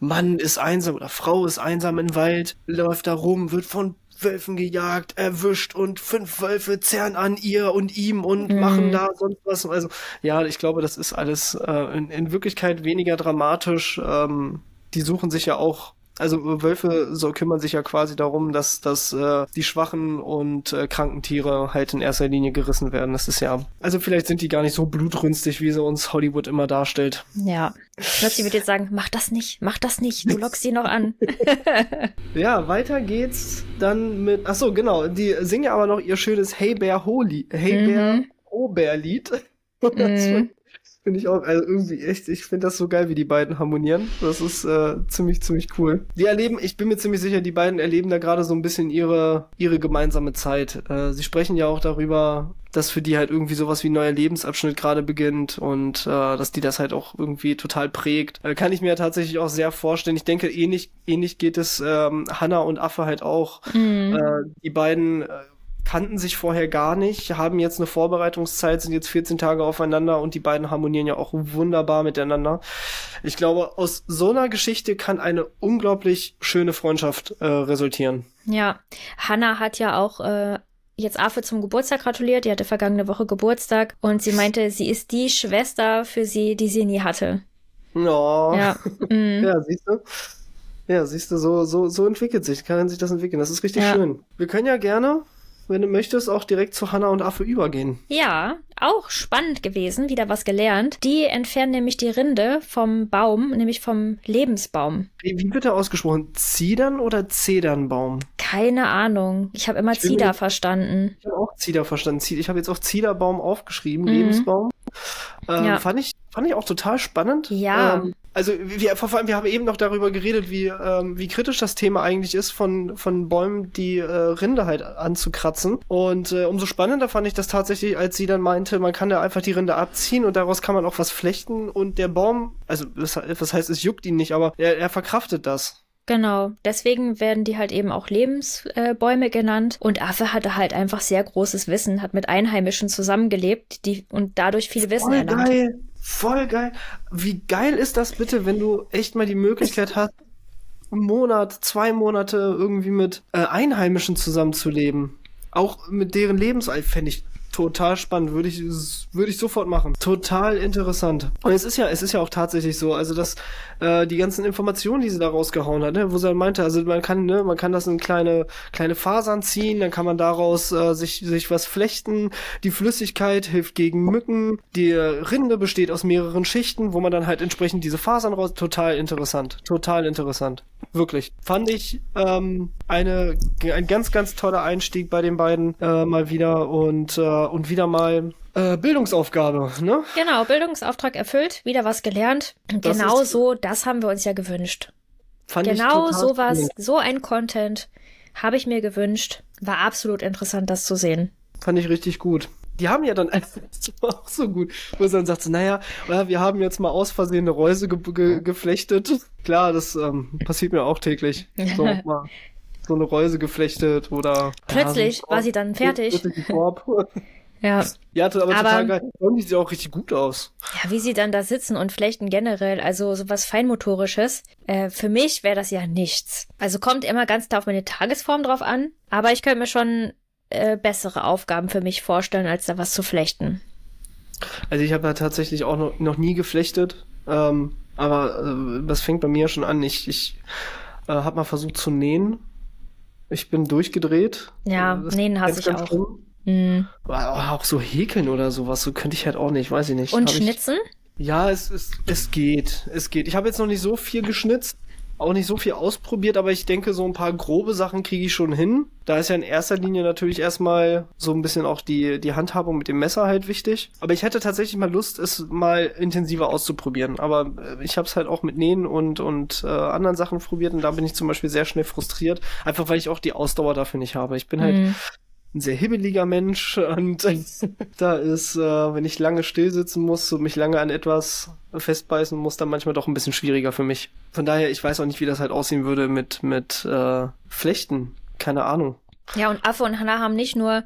Mann ist einsam oder Frau ist einsam im Wald, läuft da rum, wird von Wölfen gejagt, erwischt und fünf Wölfe zerren an ihr und ihm und mhm. machen da sonst was. Also ja, ich glaube, das ist alles äh, in, in Wirklichkeit weniger dramatisch. Ähm, die suchen sich ja auch also Wölfe so kümmern sich ja quasi darum, dass, dass äh, die schwachen und äh, kranken Tiere halt in erster Linie gerissen werden. Das ist ja. Also vielleicht sind die gar nicht so blutrünstig, wie sie uns Hollywood immer darstellt. Ja. Plötzlich wird jetzt sagen, mach das nicht, mach das nicht, du lockst sie noch an. ja, weiter geht's dann mit. Ach so, genau. Die singen ja aber noch ihr schönes Hey Bear Holy, Hey Bear mhm. Ho Lied. Finde ich auch, also irgendwie echt, ich finde das so geil, wie die beiden harmonieren. Das ist äh, ziemlich, ziemlich cool. Die erleben, ich bin mir ziemlich sicher, die beiden erleben da gerade so ein bisschen ihre, ihre gemeinsame Zeit. Äh, sie sprechen ja auch darüber, dass für die halt irgendwie sowas wie ein neuer Lebensabschnitt gerade beginnt und äh, dass die das halt auch irgendwie total prägt. Äh, kann ich mir ja tatsächlich auch sehr vorstellen. Ich denke, ähnlich, ähnlich geht es ähm, Hannah und Affe halt auch. Mhm. Äh, die beiden äh, kannten sich vorher gar nicht, haben jetzt eine Vorbereitungszeit, sind jetzt 14 Tage aufeinander und die beiden harmonieren ja auch wunderbar miteinander. Ich glaube, aus so einer Geschichte kann eine unglaublich schöne Freundschaft äh, resultieren. Ja, Hannah hat ja auch äh, jetzt Afe zum Geburtstag gratuliert. Die hatte vergangene Woche Geburtstag und sie meinte, sie ist die Schwester für sie, die sie nie hatte. Oh. Ja, mm. ja siehst du. Ja, siehst du, so, so, so entwickelt sich, kann sich das entwickeln. Das ist richtig ja. schön. Wir können ja gerne wenn du möchtest, auch direkt zu Hanna und Affe übergehen. Ja, auch spannend gewesen, wieder was gelernt. Die entfernen nämlich die Rinde vom Baum, nämlich vom Lebensbaum. Wie, wird er ausgesprochen? Zedern oder Zedernbaum? Keine Ahnung. Ich habe immer ich Zieder verstanden. Ich habe auch Zieder verstanden. Ich habe jetzt auch Ziederbaum aufgeschrieben, mhm. Lebensbaum. Ähm, ja. fand, ich, fand ich auch total spannend. Ja. Ähm, also wir, vor allem, wir haben eben noch darüber geredet, wie, ähm, wie kritisch das Thema eigentlich ist, von, von Bäumen die äh, Rinde halt anzukratzen. Und äh, umso spannender fand ich das tatsächlich, als sie dann meinte, man kann da einfach die Rinde abziehen und daraus kann man auch was flechten und der Baum, also das, das heißt, es juckt ihn nicht, aber er, er verkraftet das. Genau, deswegen werden die halt eben auch Lebensbäume äh, genannt. Und Affe hatte halt einfach sehr großes Wissen, hat mit Einheimischen zusammengelebt die, und dadurch viel Wissen Voll erlangt. Geil. Voll geil. Wie geil ist das bitte, wenn du echt mal die Möglichkeit hast, einen Monat, zwei Monate irgendwie mit äh, Einheimischen zusammenzuleben? Auch mit deren Lebensalt fände ich total spannend, würde ich würde ich sofort machen. Total interessant. Und es ist ja es ist ja auch tatsächlich so, also dass äh, die ganzen Informationen, die sie da rausgehauen hat, ne, wo sie meinte, also man kann ne, man kann das in kleine kleine Fasern ziehen, dann kann man daraus äh, sich sich was flechten. Die Flüssigkeit hilft gegen Mücken. Die Rinde besteht aus mehreren Schichten, wo man dann halt entsprechend diese Fasern raus. Total interessant, total interessant. Wirklich. Fand ich ähm, eine, ein ganz, ganz toller Einstieg bei den beiden äh, mal wieder und, äh, und wieder mal äh, Bildungsaufgabe, ne? Genau, Bildungsauftrag erfüllt, wieder was gelernt. Das genau so, das haben wir uns ja gewünscht. Fand genau sowas, so ein Content habe ich mir gewünscht. War absolut interessant, das zu sehen. Fand ich richtig gut die haben ja dann einfach auch so gut, wo sie dann sagt, naja, wir haben jetzt mal aus Versehen eine Reuse ge ge geflechtet. Klar, das ähm, passiert mir auch täglich. So, mal so eine Reuse geflechtet oder. Plötzlich ja, so war sie dann fertig. Ja. Ja, aber, aber total geil. Die sieht auch richtig gut aus. Ja, wie sie dann da sitzen und flechten generell, also sowas Feinmotorisches. Äh, für mich wäre das ja nichts. Also kommt immer ganz klar auf meine Tagesform drauf an. Aber ich könnte mir schon äh, bessere Aufgaben für mich vorstellen, als da was zu flechten. Also ich habe ja tatsächlich auch noch, noch nie geflechtet, ähm, aber äh, das fängt bei mir schon an. Ich, ich äh, habe mal versucht zu nähen. Ich bin durchgedreht. Ja, das nähen hasse ich auch. Mhm. Auch so häkeln oder sowas, so könnte ich halt auch nicht, weiß ich nicht. Und hab schnitzen? Ich, ja, es, es, es geht. Es geht. Ich habe jetzt noch nicht so viel geschnitzt auch nicht so viel ausprobiert, aber ich denke, so ein paar grobe Sachen kriege ich schon hin. Da ist ja in erster Linie natürlich erstmal so ein bisschen auch die, die Handhabung mit dem Messer halt wichtig. Aber ich hätte tatsächlich mal Lust, es mal intensiver auszuprobieren. Aber äh, ich habe es halt auch mit Nähen und, und äh, anderen Sachen probiert und da bin ich zum Beispiel sehr schnell frustriert. Einfach weil ich auch die Ausdauer dafür nicht habe. Ich bin halt mhm ein sehr hibbeliger Mensch und da ist, äh, wenn ich lange still sitzen muss und mich lange an etwas festbeißen muss, dann manchmal doch ein bisschen schwieriger für mich. Von daher, ich weiß auch nicht, wie das halt aussehen würde mit, mit äh, Flechten. Keine Ahnung. Ja, und Affe und Hannah haben nicht nur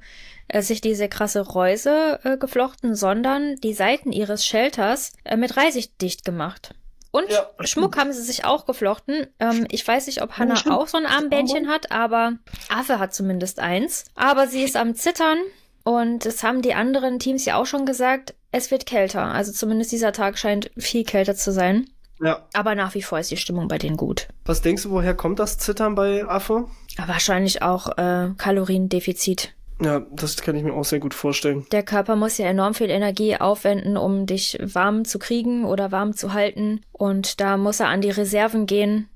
äh, sich diese krasse Reuse äh, geflochten, sondern die Seiten ihres Shelters äh, mit Reisig dicht gemacht. Und ja. Schmuck haben sie sich auch geflochten. Ähm, ich weiß nicht, ob Hannah auch so ein Armbändchen hat, aber Affe hat zumindest eins. Aber sie ist am Zittern und das haben die anderen Teams ja auch schon gesagt. Es wird kälter. Also zumindest dieser Tag scheint viel kälter zu sein. Ja. Aber nach wie vor ist die Stimmung bei denen gut. Was denkst du, woher kommt das Zittern bei Affe? Wahrscheinlich auch äh, Kaloriendefizit. Ja, das kann ich mir auch sehr gut vorstellen. Der Körper muss ja enorm viel Energie aufwenden, um dich warm zu kriegen oder warm zu halten. Und da muss er an die Reserven gehen.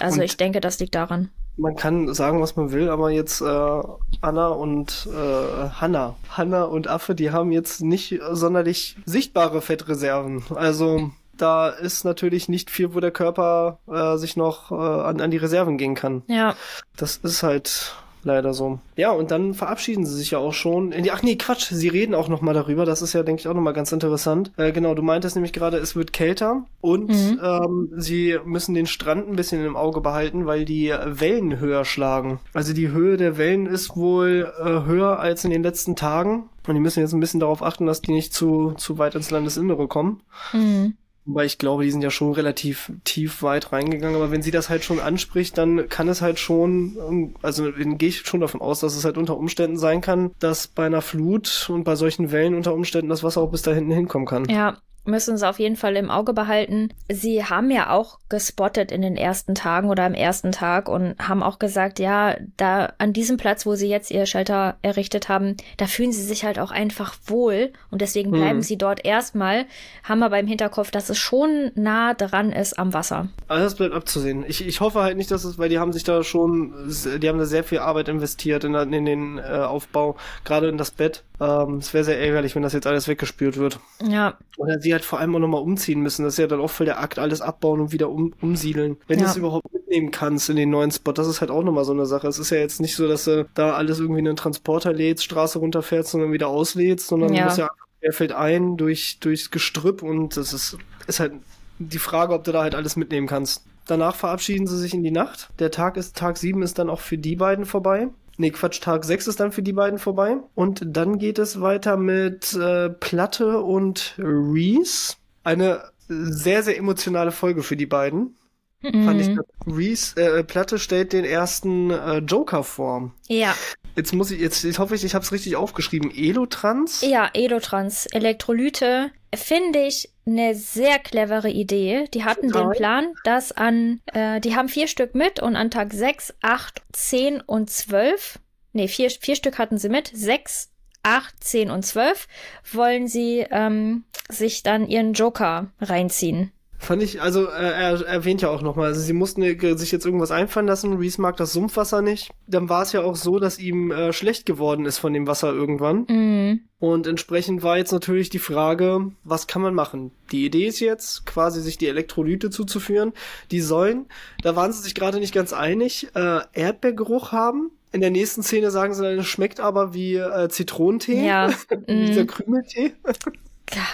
Also und ich denke, das liegt daran. Man kann sagen, was man will, aber jetzt äh, Anna und äh, Hanna, Hanna und Affe, die haben jetzt nicht sonderlich sichtbare Fettreserven. Also da ist natürlich nicht viel, wo der Körper äh, sich noch äh, an, an die Reserven gehen kann. Ja. Das ist halt leider so. Ja, und dann verabschieden sie sich ja auch schon. Ach nee, Quatsch, sie reden auch nochmal darüber. Das ist ja, denke ich, auch nochmal ganz interessant. Äh, genau, du meintest nämlich gerade, es wird kälter und mhm. ähm, sie müssen den Strand ein bisschen im Auge behalten, weil die Wellen höher schlagen. Also die Höhe der Wellen ist wohl äh, höher als in den letzten Tagen. Und die müssen jetzt ein bisschen darauf achten, dass die nicht zu, zu weit ins Landesinnere kommen. Mhm. Wobei ich glaube, die sind ja schon relativ tief weit reingegangen. Aber wenn sie das halt schon anspricht, dann kann es halt schon, also gehe ich schon davon aus, dass es halt unter Umständen sein kann, dass bei einer Flut und bei solchen Wellen unter Umständen das Wasser auch bis da hinten hinkommen kann. Ja, müssen sie auf jeden Fall im Auge behalten. Sie haben ja auch gespottet in den ersten Tagen oder am ersten Tag und haben auch gesagt, ja, da an diesem Platz, wo sie jetzt ihr Shelter errichtet haben, da fühlen sie sich halt auch einfach wohl und deswegen bleiben hm. sie dort erstmal, haben aber im Hinterkopf, dass es schon nah dran ist am Wasser. Also das bleibt abzusehen. Ich, ich hoffe halt nicht, dass es, weil die haben sich da schon, die haben da sehr viel Arbeit investiert in, in den äh, Aufbau, gerade in das Bett. Ähm, es wäre sehr ärgerlich, wenn das jetzt alles weggespült wird. Ja. Oder sie halt vor allem auch nochmal umziehen müssen. Das ist ja dann auch voll der Akt, alles abbauen und wieder um, umsiedeln. Wenn ja. du es überhaupt mitnehmen kannst in den neuen Spot, das ist halt auch nochmal so eine Sache. Es ist ja jetzt nicht so, dass du da alles irgendwie in einen Transporter lädst, Straße runterfährst und dann wieder auslädst, sondern ja. du musst ja er fällt ein durch, durchs Gestrüpp und das ist, ist halt die Frage, ob du da halt alles mitnehmen kannst. Danach verabschieden sie sich in die Nacht. Der Tag ist, Tag 7 ist dann auch für die beiden vorbei. Nee, Quatsch, Tag 6 ist dann für die beiden vorbei. Und dann geht es weiter mit äh, Platte und Reese. Eine sehr, sehr emotionale Folge für die beiden. Mhm. Fand ich. Reese, äh, Platte stellt den ersten äh, Joker vor. Ja. Jetzt muss ich, jetzt, jetzt hoffe ich, ich habe es richtig aufgeschrieben. Elotrans? Ja, Elotrans. Elektrolyte. Finde ich eine sehr clevere Idee. Die hatten den Plan, dass an, äh, die haben vier Stück mit und an Tag 6, 8, 10 und 12, nee, vier, vier Stück hatten sie mit, 6, 8, 10 und 12 wollen sie ähm, sich dann ihren Joker reinziehen. Fand ich, also äh, er erwähnt ja auch nochmal, also sie mussten sich jetzt irgendwas einfallen lassen, Reese mag das Sumpfwasser nicht. Dann war es ja auch so, dass ihm äh, schlecht geworden ist von dem Wasser irgendwann. Mhm. Und entsprechend war jetzt natürlich die Frage, was kann man machen? Die Idee ist jetzt, quasi sich die Elektrolyte zuzuführen. Die sollen, da waren sie sich gerade nicht ganz einig, äh, Erdbeergeruch haben. In der nächsten Szene sagen sie dann, es schmeckt aber wie äh, Zitronentee. Ja. Dieser mhm. Krümeltee.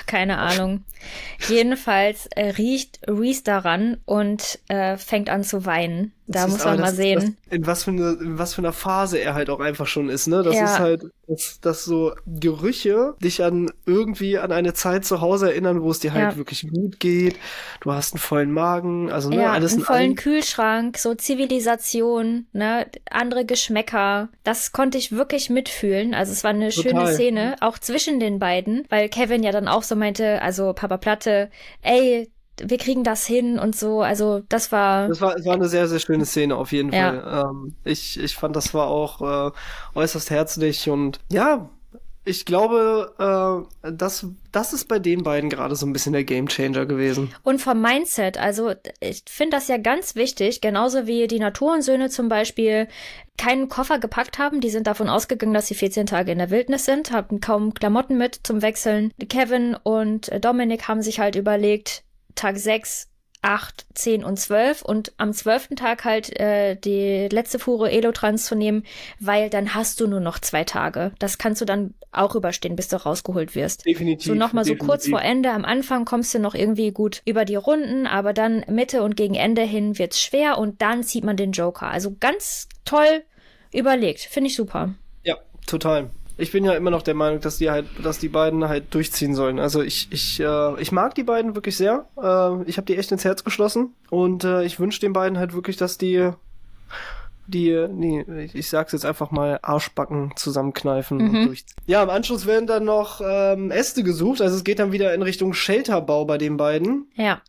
Keine Ahnung. Jedenfalls äh, riecht Reese daran und äh, fängt an zu weinen. Da das muss man mal sehen. Das, in, was für eine, in was für einer Phase er halt auch einfach schon ist, ne? Das ja. ist halt, dass, dass so Gerüche dich an irgendwie an eine Zeit zu Hause erinnern, wo es dir halt ja. wirklich gut geht. Du hast einen vollen Magen, also ne, ja, alles einen vollen ein Kühlschrank, so Zivilisation, ne, andere Geschmäcker. Das konnte ich wirklich mitfühlen. Also es war eine Total. schöne Szene, auch zwischen den beiden, weil Kevin ja dann auch so meinte, also Papa Platte, ey, wir kriegen das hin und so. Also das war. Das war, das war eine sehr, sehr schöne Szene auf jeden ja. Fall. Ähm, ich, ich fand, das war auch äh, äußerst herzlich und ja, ich glaube, äh, das, das ist bei den beiden gerade so ein bisschen der Gamechanger gewesen. Und vom Mindset, also ich finde das ja ganz wichtig, genauso wie die Naturensöhne zum Beispiel keinen Koffer gepackt haben. Die sind davon ausgegangen, dass sie 14 Tage in der Wildnis sind, hatten kaum Klamotten mit zum Wechseln. Kevin und Dominik haben sich halt überlegt, Tag 6, 8, 10 und 12 und am zwölften Tag halt äh, die letzte Fuhre Elotrans zu nehmen, weil dann hast du nur noch zwei Tage. Das kannst du dann auch überstehen, bis du rausgeholt wirst. Definitiv. So nochmal so kurz vor Ende. Am Anfang kommst du noch irgendwie gut über die Runden, aber dann Mitte und gegen Ende hin wird's schwer und dann zieht man den Joker. Also ganz toll überlegt. Finde ich super. Ja, total ich bin ja immer noch der Meinung, dass die halt, dass die beiden halt durchziehen sollen. Also ich, ich, äh, ich mag die beiden wirklich sehr. Äh, ich habe die echt ins Herz geschlossen und äh, ich wünsche den beiden halt wirklich, dass die die, nee, ich sag's jetzt einfach mal, Arschbacken zusammenkneifen mhm. und durchziehen. Ja, im Anschluss werden dann noch ähm, Äste gesucht, also es geht dann wieder in Richtung Shelterbau bei den beiden. Ja.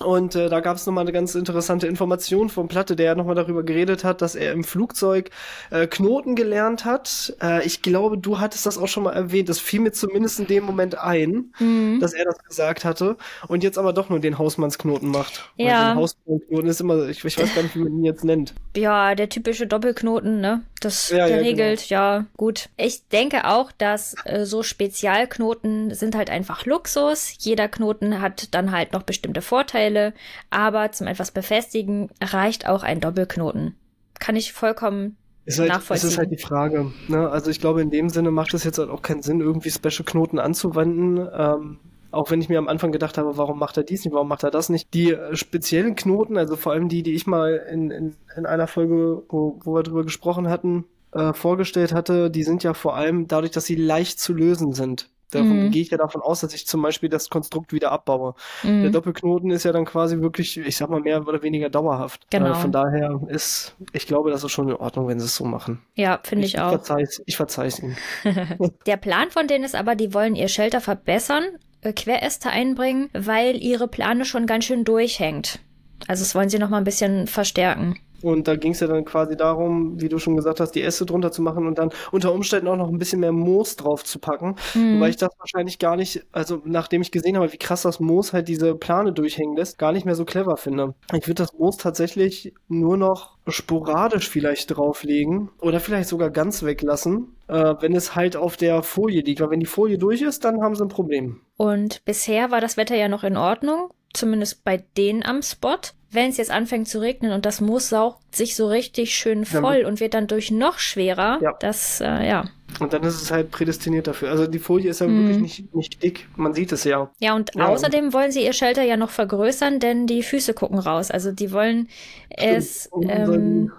Und äh, da gab es nochmal eine ganz interessante Information von Platte, der nochmal darüber geredet hat, dass er im Flugzeug äh, Knoten gelernt hat. Äh, ich glaube, du hattest das auch schon mal erwähnt. Das fiel mir zumindest in dem Moment ein, mhm. dass er das gesagt hatte. Und jetzt aber doch nur den Hausmannsknoten macht. Ja. Weil Hausmannsknoten ist immer, ich, ich, weiß gar nicht, wie man ihn jetzt nennt. Ja, der typische Doppelknoten, ne? Das ja, geregelt, ja, genau. ja, gut. Ich denke auch, dass äh, so Spezialknoten sind halt einfach Luxus. Jeder Knoten hat dann halt noch bestimmte Vorteile. Aber zum etwas befestigen reicht auch ein Doppelknoten. Kann ich vollkommen ist halt, nachvollziehen. Das ist halt die Frage. Ne? Also ich glaube, in dem Sinne macht es jetzt halt auch keinen Sinn, irgendwie Special-Knoten anzuwenden. Ähm, auch wenn ich mir am Anfang gedacht habe, warum macht er dies nicht, warum macht er das nicht. Die äh, speziellen Knoten, also vor allem die, die ich mal in, in, in einer Folge, wo, wo wir drüber gesprochen hatten, äh, vorgestellt hatte, die sind ja vor allem dadurch, dass sie leicht zu lösen sind. Davon mhm. gehe ich ja davon aus, dass ich zum Beispiel das Konstrukt wieder abbaue. Mhm. Der Doppelknoten ist ja dann quasi wirklich, ich sag mal, mehr oder weniger dauerhaft. Genau. Äh, von daher ist, ich glaube, das ist schon in Ordnung, wenn sie es so machen. Ja, finde ich, ich, auch. Verzeih's, ich verzeih's ihnen. Der Plan von denen ist aber, die wollen ihr Shelter verbessern, äh, Queräste einbringen, weil ihre Plane schon ganz schön durchhängt. Also das wollen sie noch mal ein bisschen verstärken. Und da ging es ja dann quasi darum, wie du schon gesagt hast, die Äste drunter zu machen und dann unter Umständen auch noch ein bisschen mehr Moos drauf zu packen. Mhm. Wobei ich das wahrscheinlich gar nicht, also nachdem ich gesehen habe, wie krass das Moos halt diese Plane durchhängen lässt, gar nicht mehr so clever finde. Ich würde das Moos tatsächlich nur noch sporadisch vielleicht drauflegen oder vielleicht sogar ganz weglassen, äh, wenn es halt auf der Folie liegt. Weil wenn die Folie durch ist, dann haben sie ein Problem. Und bisher war das Wetter ja noch in Ordnung, zumindest bei denen am Spot wenn es jetzt anfängt zu regnen und das Moos saugt sich so richtig schön voll ja. und wird dann durch noch schwerer, ja. das, äh, ja. Und dann ist es halt prädestiniert dafür. Also die Folie ist ja mhm. wirklich nicht, nicht dick. Man sieht es ja. Ja, und ja, außerdem wollen sie ihr Shelter ja noch vergrößern, denn die Füße gucken raus. Also die wollen es, ähm,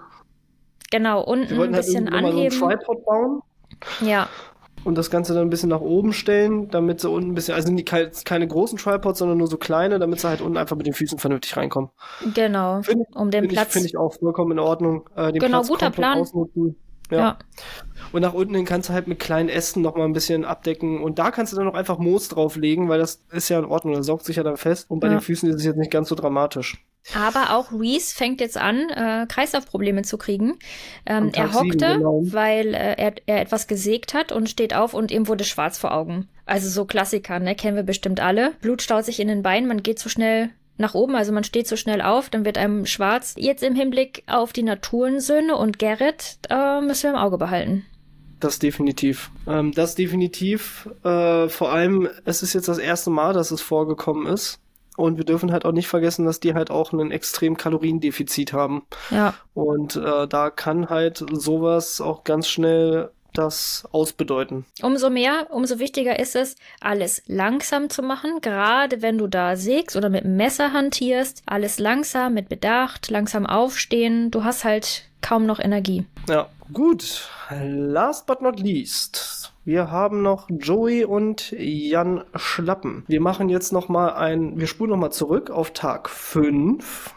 genau, unten ein halt bisschen anheben. So ein Tripod bauen. Ja und das Ganze dann ein bisschen nach oben stellen, damit sie unten ein bisschen, also nicht keine, keine großen Tripods, sondern nur so kleine, damit sie halt unten einfach mit den Füßen vernünftig reinkommen. Genau. Find, um den Platz. Finde ich auch vollkommen in Ordnung. Äh, den genau, Platz guter Plan. Ausnutzen. Ja. ja. Und nach unten hin kannst du halt mit kleinen Ästen noch mal ein bisschen abdecken. Und da kannst du dann noch einfach Moos drauflegen, weil das ist ja in Ordnung. Das saugt sich ja dann fest. Und bei ja. den Füßen ist es jetzt nicht ganz so dramatisch. Aber auch Reese fängt jetzt an, äh, Kreislaufprobleme zu kriegen. Ähm, er hockte, genau. weil äh, er, er etwas gesägt hat und steht auf und ihm wurde schwarz vor Augen. Also so Klassiker, ne? Kennen wir bestimmt alle. Blut staut sich in den Beinen, man geht zu schnell nach oben, also man steht so schnell auf, dann wird einem schwarz. Jetzt im Hinblick auf die Naturensöhne und Gerrit äh, müssen wir im Auge behalten. Das definitiv. Ähm, das definitiv. Äh, vor allem, es ist jetzt das erste Mal, dass es vorgekommen ist. Und wir dürfen halt auch nicht vergessen, dass die halt auch einen extrem Kaloriendefizit haben. Ja. Und äh, da kann halt sowas auch ganz schnell das ausbedeuten. Umso mehr, umso wichtiger ist es, alles langsam zu machen, gerade wenn du da sägst oder mit dem Messer hantierst. Alles langsam, mit Bedacht, langsam aufstehen. Du hast halt kaum noch Energie. Ja, gut. Last but not least. Wir haben noch Joey und Jan Schlappen. Wir machen jetzt noch mal ein, wir spulen noch mal zurück auf Tag 5.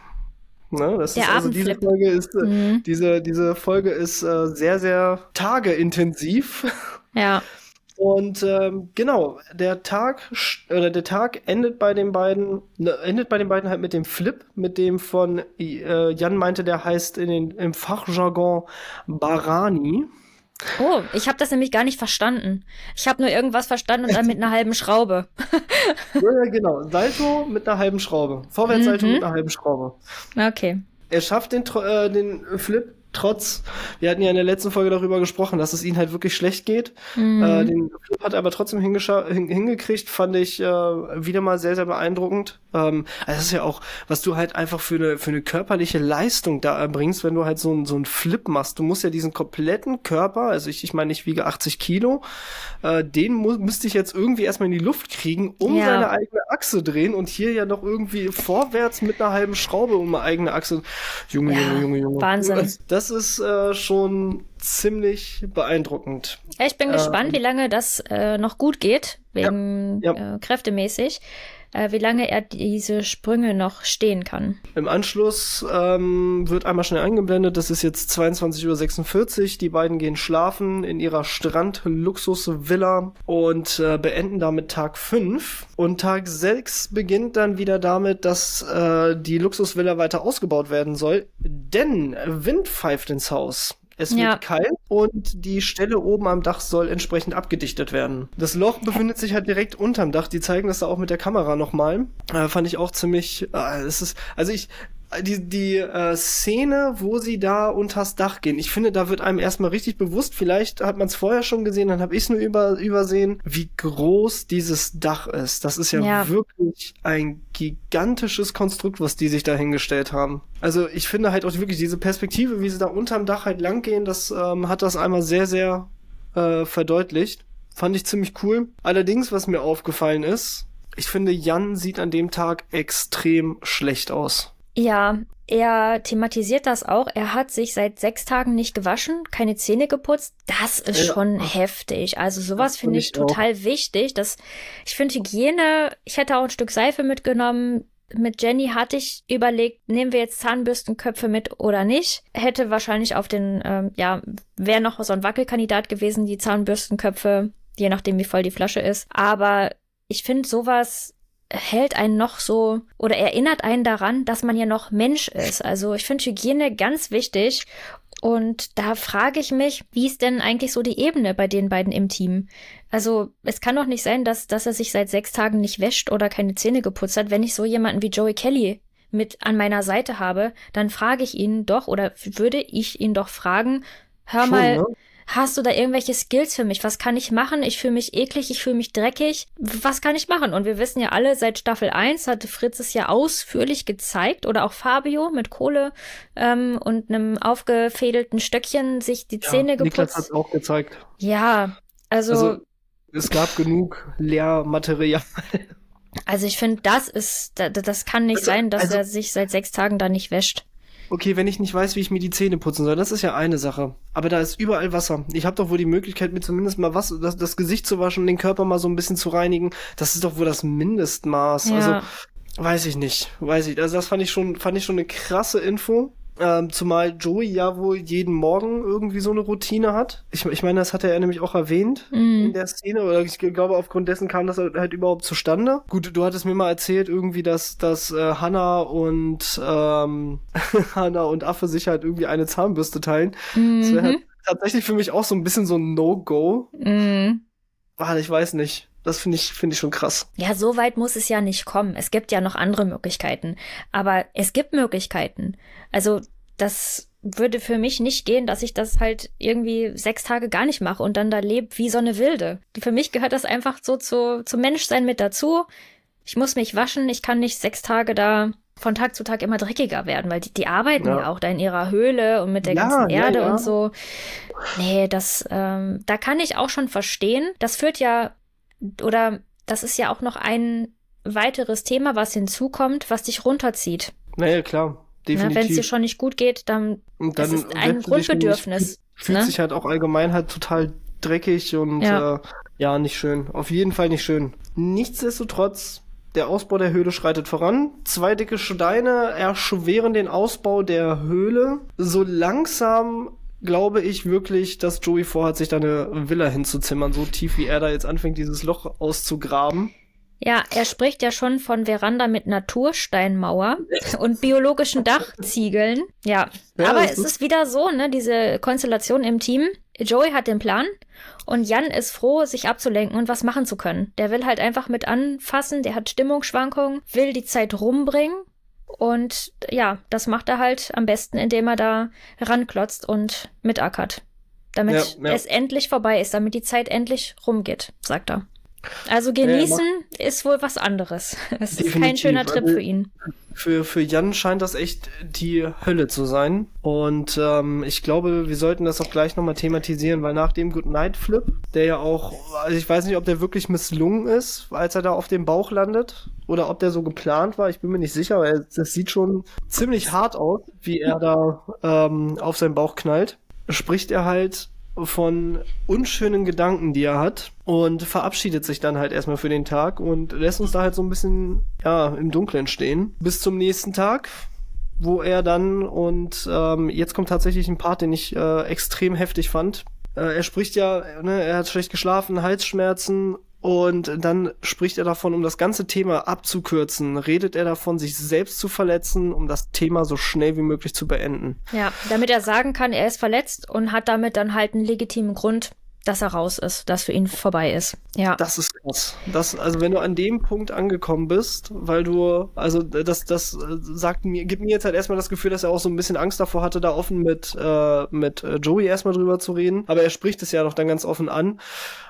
Ne, das Der ist also diese. Folge ist äh, Mhm. diese diese Folge ist äh, sehr sehr tageintensiv Ja. und ähm, genau der Tag oder der Tag endet bei den beiden ne, endet bei den beiden halt mit dem Flip mit dem von äh, Jan meinte der heißt in den im Fachjargon Barani Oh, ich habe das nämlich gar nicht verstanden. Ich habe nur irgendwas verstanden und dann mit einer halben Schraube. ja, genau Salto mit einer halben Schraube Vorwärtssalto Mhm. mit einer halben Schraube Okay. er schafft den, äh, den Flip trotz, wir hatten ja in der letzten Folge darüber gesprochen, dass es ihm halt wirklich schlecht geht. Mhm. Äh, den Flip hat er aber trotzdem hin hingekriegt, fand ich äh, wieder mal sehr, sehr beeindruckend. Ähm, also das ist ja auch, was du halt einfach für eine, für eine körperliche Leistung da erbringst, wenn du halt so, ein- so einen Flip machst. Du musst ja diesen kompletten Körper, also ich, ich meine, ich wiege 80 Kilo, äh, den mu müsste ich jetzt irgendwie erstmal in die Luft kriegen, um Ja. seine eigene Achse drehen und hier ja noch irgendwie vorwärts mit einer halben Schraube um eine eigene Achse. Junge, Ja, Junge, Junge, Junge. Wahnsinn. Das ist äh, schon ziemlich beeindruckend. Ja, ich bin Äh, gespannt, wie lange das äh, noch gut geht, wegen Ja. Äh, kräftemäßig, äh, wie lange er diese Sprünge noch stehen kann. Im Anschluss ähm, wird einmal schnell eingeblendet, das ist jetzt 22.46 Uhr. Die beiden gehen schlafen in ihrer Strand-Luxus-Villa und äh, beenden damit Tag 5. Und Tag 6 beginnt dann wieder damit, dass äh, die Luxusvilla weiter ausgebaut werden soll, denn Wind pfeift ins Haus. Es wird Ja. kalt und die Stelle oben am Dach soll entsprechend abgedichtet werden. Das Loch befindet sich halt direkt unterm Dach. Die zeigen das da auch mit der Kamera nochmal. Äh, fand ich auch ziemlich. Äh, es ist, also ich. Die, die äh, Szene, wo sie da unters Dach gehen, ich finde, da wird einem erstmal richtig bewusst, vielleicht hat man es vorher schon gesehen, dann habe ich es nur über, übersehen, wie groß dieses Dach ist. Das ist ja, Ja. wirklich ein gigantisches Konstrukt, was die sich da hingestellt haben. Also ich finde halt auch wirklich diese Perspektive, wie sie da unterm Dach halt lang gehen, das ähm, hat das einmal sehr, sehr äh, verdeutlicht. Fand ich ziemlich cool. Allerdings, was mir aufgefallen ist, ich finde, Jan sieht an dem Tag extrem schlecht aus. Ja, er thematisiert das auch. Er hat sich seit sechs Tagen nicht gewaschen, keine Zähne geputzt. Das ist Ja. schon heftig. Also sowas finde find ich auch. total wichtig. Das, ich finde Hygiene, ich hätte auch ein Stück Seife mitgenommen. Mit Jenny hatte ich überlegt, nehmen wir jetzt Zahnbürstenköpfe mit oder nicht. Hätte wahrscheinlich auf den, ähm, ja, wäre noch so ein Wackelkandidat gewesen, die Zahnbürstenköpfe, je nachdem wie voll die Flasche ist. Aber ich finde sowas hält einen noch so oder erinnert einen daran, dass man ja noch Mensch ist. Also ich finde Hygiene ganz wichtig. Und da frage ich mich, wie ist denn eigentlich so die Ebene bei den beiden im Team? Also es kann doch nicht sein, dass, dass er sich seit sechs Tagen nicht wäscht oder keine Zähne geputzt hat. Wenn ich so jemanden wie Joey Kelly mit an meiner Seite habe, dann frage ich ihn doch oder würde ich ihn doch fragen, hör Schon, mal, ne? Hast du da irgendwelche Skills für mich? Was kann ich machen? Ich fühle mich eklig, ich fühle mich dreckig. Was kann ich machen? Und wir wissen ja alle, seit Staffel 1 hatte Fritz es ja ausführlich gezeigt oder auch Fabio mit Kohle ähm, und einem aufgefädelten Stöckchen sich die Zähne Niklas hat geputzt. auch gezeigt. Ja, also, Also, also, es gab genug Lehrmaterial. ich finde, das ist, da- da- das kann nicht Also- sein, dass also- er sich seit sechs Tagen da nicht wäscht. Okay, wenn ich nicht weiß, wie ich mir die Zähne putzen soll, das ist ja eine Sache. Aber da ist überall Wasser. Ich habe doch wohl die Möglichkeit, mir zumindest mal was, das, das Gesicht zu waschen, den Körper mal so ein bisschen zu reinigen. Das ist doch wohl das Mindestmaß. Ja. Also, weiß ich nicht. Weiß ich. Also, das fand ich schon, fand ich schon eine krasse Info. Ähm, zumal Joey ja wohl jeden Morgen irgendwie so eine Routine hat. Ich, ich meine, das hatte er nämlich auch erwähnt in Mhm. der Szene. Oder ich glaube, aufgrund dessen kam das halt überhaupt zustande. Gut, du hattest mir mal erzählt, irgendwie, dass, dass äh, Hannah und ähm, Hannah und Affe sich halt irgendwie eine Zahnbürste teilen. Das wäre halt Mhm. tatsächlich für mich auch so ein bisschen so ein No-Go. Mhm. Ah, ich weiß nicht. Das finde ich, finde ich schon krass. Ja, so weit muss es ja nicht kommen. Es gibt ja noch andere Möglichkeiten. Aber es gibt Möglichkeiten. Also, das würde für mich nicht gehen, dass ich das halt irgendwie sechs Tage gar nicht mache und dann da lebe wie so eine Wilde. Für mich gehört das einfach so zu, zum Menschsein mit dazu. Ich muss mich waschen, ich kann nicht sechs Tage da von Tag zu Tag immer dreckiger werden, weil die, die arbeiten ja. ja auch da in ihrer Höhle und mit der ja, ganzen Erde ja, und so. Nee, das, ähm, da kann ich auch schon verstehen. Das führt ja, oder das ist ja auch noch ein weiteres Thema, was hinzukommt, was dich runterzieht. Naja, klar. Definitiv. Wenn es dir schon nicht gut geht, dann, und dann das ist ein Grundbedürfnis. Fühlt ne? sich halt auch allgemein halt total dreckig und ja. Äh, ja, nicht schön. Auf jeden Fall nicht schön. Nichtsdestotrotz, der Ausbau der Höhle schreitet voran. Zwei dicke Steine erschweren den Ausbau der Höhle. So langsam glaube ich wirklich, dass Joey vorhat, sich da eine Villa hinzuzimmern, so tief wie er da jetzt anfängt, dieses Loch auszugraben. Ja, er spricht ja schon von Veranda mit Natursteinmauer und biologischen Dachziegeln. Ja, ja aber es ist wieder so, ne, diese Konstellation im Team. Joey hat den Plan und Jan ist froh, sich abzulenken und was machen zu können. Der will halt einfach mit anfassen, der hat Stimmungsschwankungen, will die Zeit rumbringen und ja, das macht er halt am besten, indem er da ranklotzt und mitackert. Damit ja, ja. es endlich vorbei ist, damit die Zeit endlich rumgeht, sagt er. Also genießen äh, ist wohl was anderes. Es ist kein schöner Trip also für ihn. Für, für Jan scheint das echt die Hölle zu sein. Und ähm, ich glaube, wir sollten das auch gleich nochmal thematisieren, weil nach dem Goodnight Flip, der ja auch, also ich weiß nicht, ob der wirklich misslungen ist, als er da auf dem Bauch landet, oder ob der so geplant war, ich bin mir nicht sicher, aber das sieht schon ziemlich hart aus, wie er da ähm, auf seinen Bauch knallt. Spricht er halt von unschönen Gedanken, die er hat und verabschiedet sich dann halt erstmal für den Tag und lässt uns da halt so ein bisschen, ja, im Dunkeln stehen. Bis zum nächsten Tag, wo er dann und ähm, jetzt kommt tatsächlich ein Part, den ich äh, extrem heftig fand. Äh, er spricht ja, ne, er hat schlecht geschlafen, Halsschmerzen und dann spricht er davon, um das ganze Thema abzukürzen, redet er davon, sich selbst zu verletzen, um das Thema so schnell wie möglich zu beenden. Ja, damit er sagen kann, er ist verletzt und hat damit dann halt einen legitimen Grund, dass er raus ist, dass für ihn vorbei ist. Ja. Das ist krass. Das, also wenn du an dem Punkt angekommen bist, weil du, also das, das äh, sagt mir, gibt mir jetzt halt erstmal das Gefühl, dass er auch so ein bisschen Angst davor hatte, da offen mit, äh, mit äh, Joey erstmal drüber zu reden. Aber er spricht es ja doch dann ganz offen an.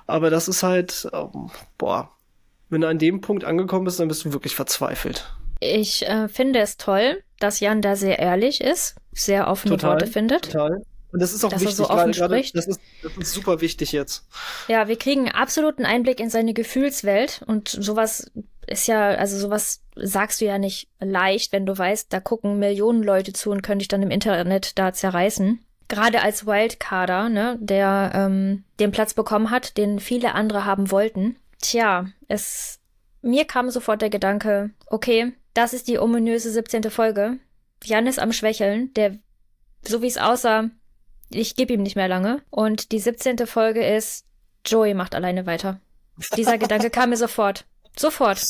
Aber das ist halt, ähm, boah, wenn du an dem Punkt angekommen bist, dann bist du wirklich verzweifelt. Ich äh, finde es toll, dass Jan da sehr ehrlich ist, sehr offene total, Worte findet. Total. Und das ist auch dass wichtig, er so offen gerade, spricht. Das ist, das ist super wichtig jetzt. Ja, wir kriegen absoluten Einblick in seine Gefühlswelt und sowas ist ja, also sowas sagst du ja nicht leicht, wenn du weißt, da gucken Millionen Leute zu und können dich dann im Internet da zerreißen. Gerade als Wildcarder, ne, der ähm, den Platz bekommen hat, den viele andere haben wollten. Tja, es mir kam sofort der Gedanke, okay, das ist die ominöse 17. Folge. Jan ist am Schwächeln, der so wie es aussah, ich gebe ihm nicht mehr lange. Und die 17. Folge ist, Joey macht alleine weiter. Dieser Gedanke kam mir sofort. Sofort.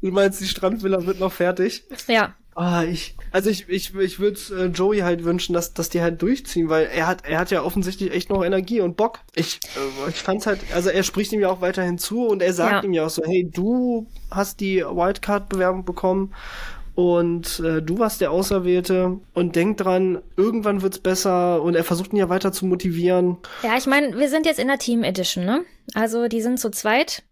Du meinst, die Strandvilla wird noch fertig? Ja. Ah, ich, also ich, ich, ich würde äh, Joey halt wünschen, dass, dass die halt durchziehen, weil er hat, er hat ja offensichtlich echt noch Energie und Bock. Ich, äh, ich fand's halt, also er spricht ihm ja auch weiterhin zu und er sagt ja. ihm ja auch so, hey, du hast die Wildcard-Bewerbung bekommen und äh, du warst der Auserwählte und denk dran, irgendwann wird's besser und er versucht ihn ja weiter zu motivieren. Ja, ich meine, wir sind jetzt in der Team Edition, ne? Also die sind zu zweit.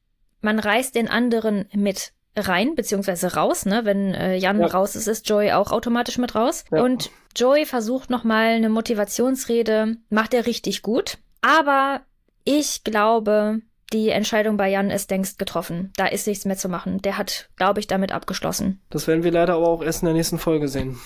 Man reißt den anderen mit rein, beziehungsweise raus, ne? Wenn äh, Jan ja. raus ist, ist Joey auch automatisch mit raus. Ja. Und Joey versucht nochmal eine Motivationsrede, macht er richtig gut. Aber ich glaube, die Entscheidung bei Jan ist längst getroffen. Da ist nichts mehr zu machen. Der hat, glaube ich, damit abgeschlossen. Das werden wir leider aber auch erst in der nächsten Folge sehen.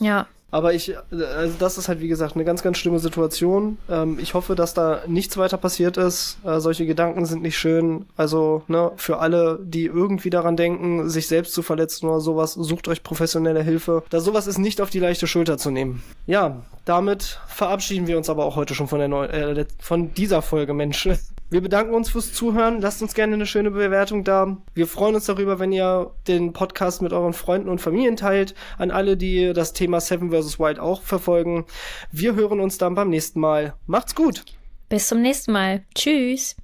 Ja. Aber ich, also das ist halt wie gesagt eine ganz, ganz schlimme Situation. Ähm, ich hoffe, dass da nichts weiter passiert ist. Äh, solche Gedanken sind nicht schön. Also, ne, für alle, die irgendwie daran denken, sich selbst zu verletzen oder sowas, sucht euch professionelle Hilfe. Da sowas ist nicht auf die leichte Schulter zu nehmen. Ja, damit verabschieden wir uns aber auch heute schon von der neuen, äh, von dieser Folge, Mensch. Wir bedanken uns fürs Zuhören. Lasst uns gerne eine schöne Bewertung da. Wir freuen uns darüber, wenn ihr den Podcast mit euren Freunden und Familien teilt. An alle, die das Thema Seven vs. White auch verfolgen. Wir hören uns dann beim nächsten Mal. Macht's gut. Bis zum nächsten Mal. Tschüss.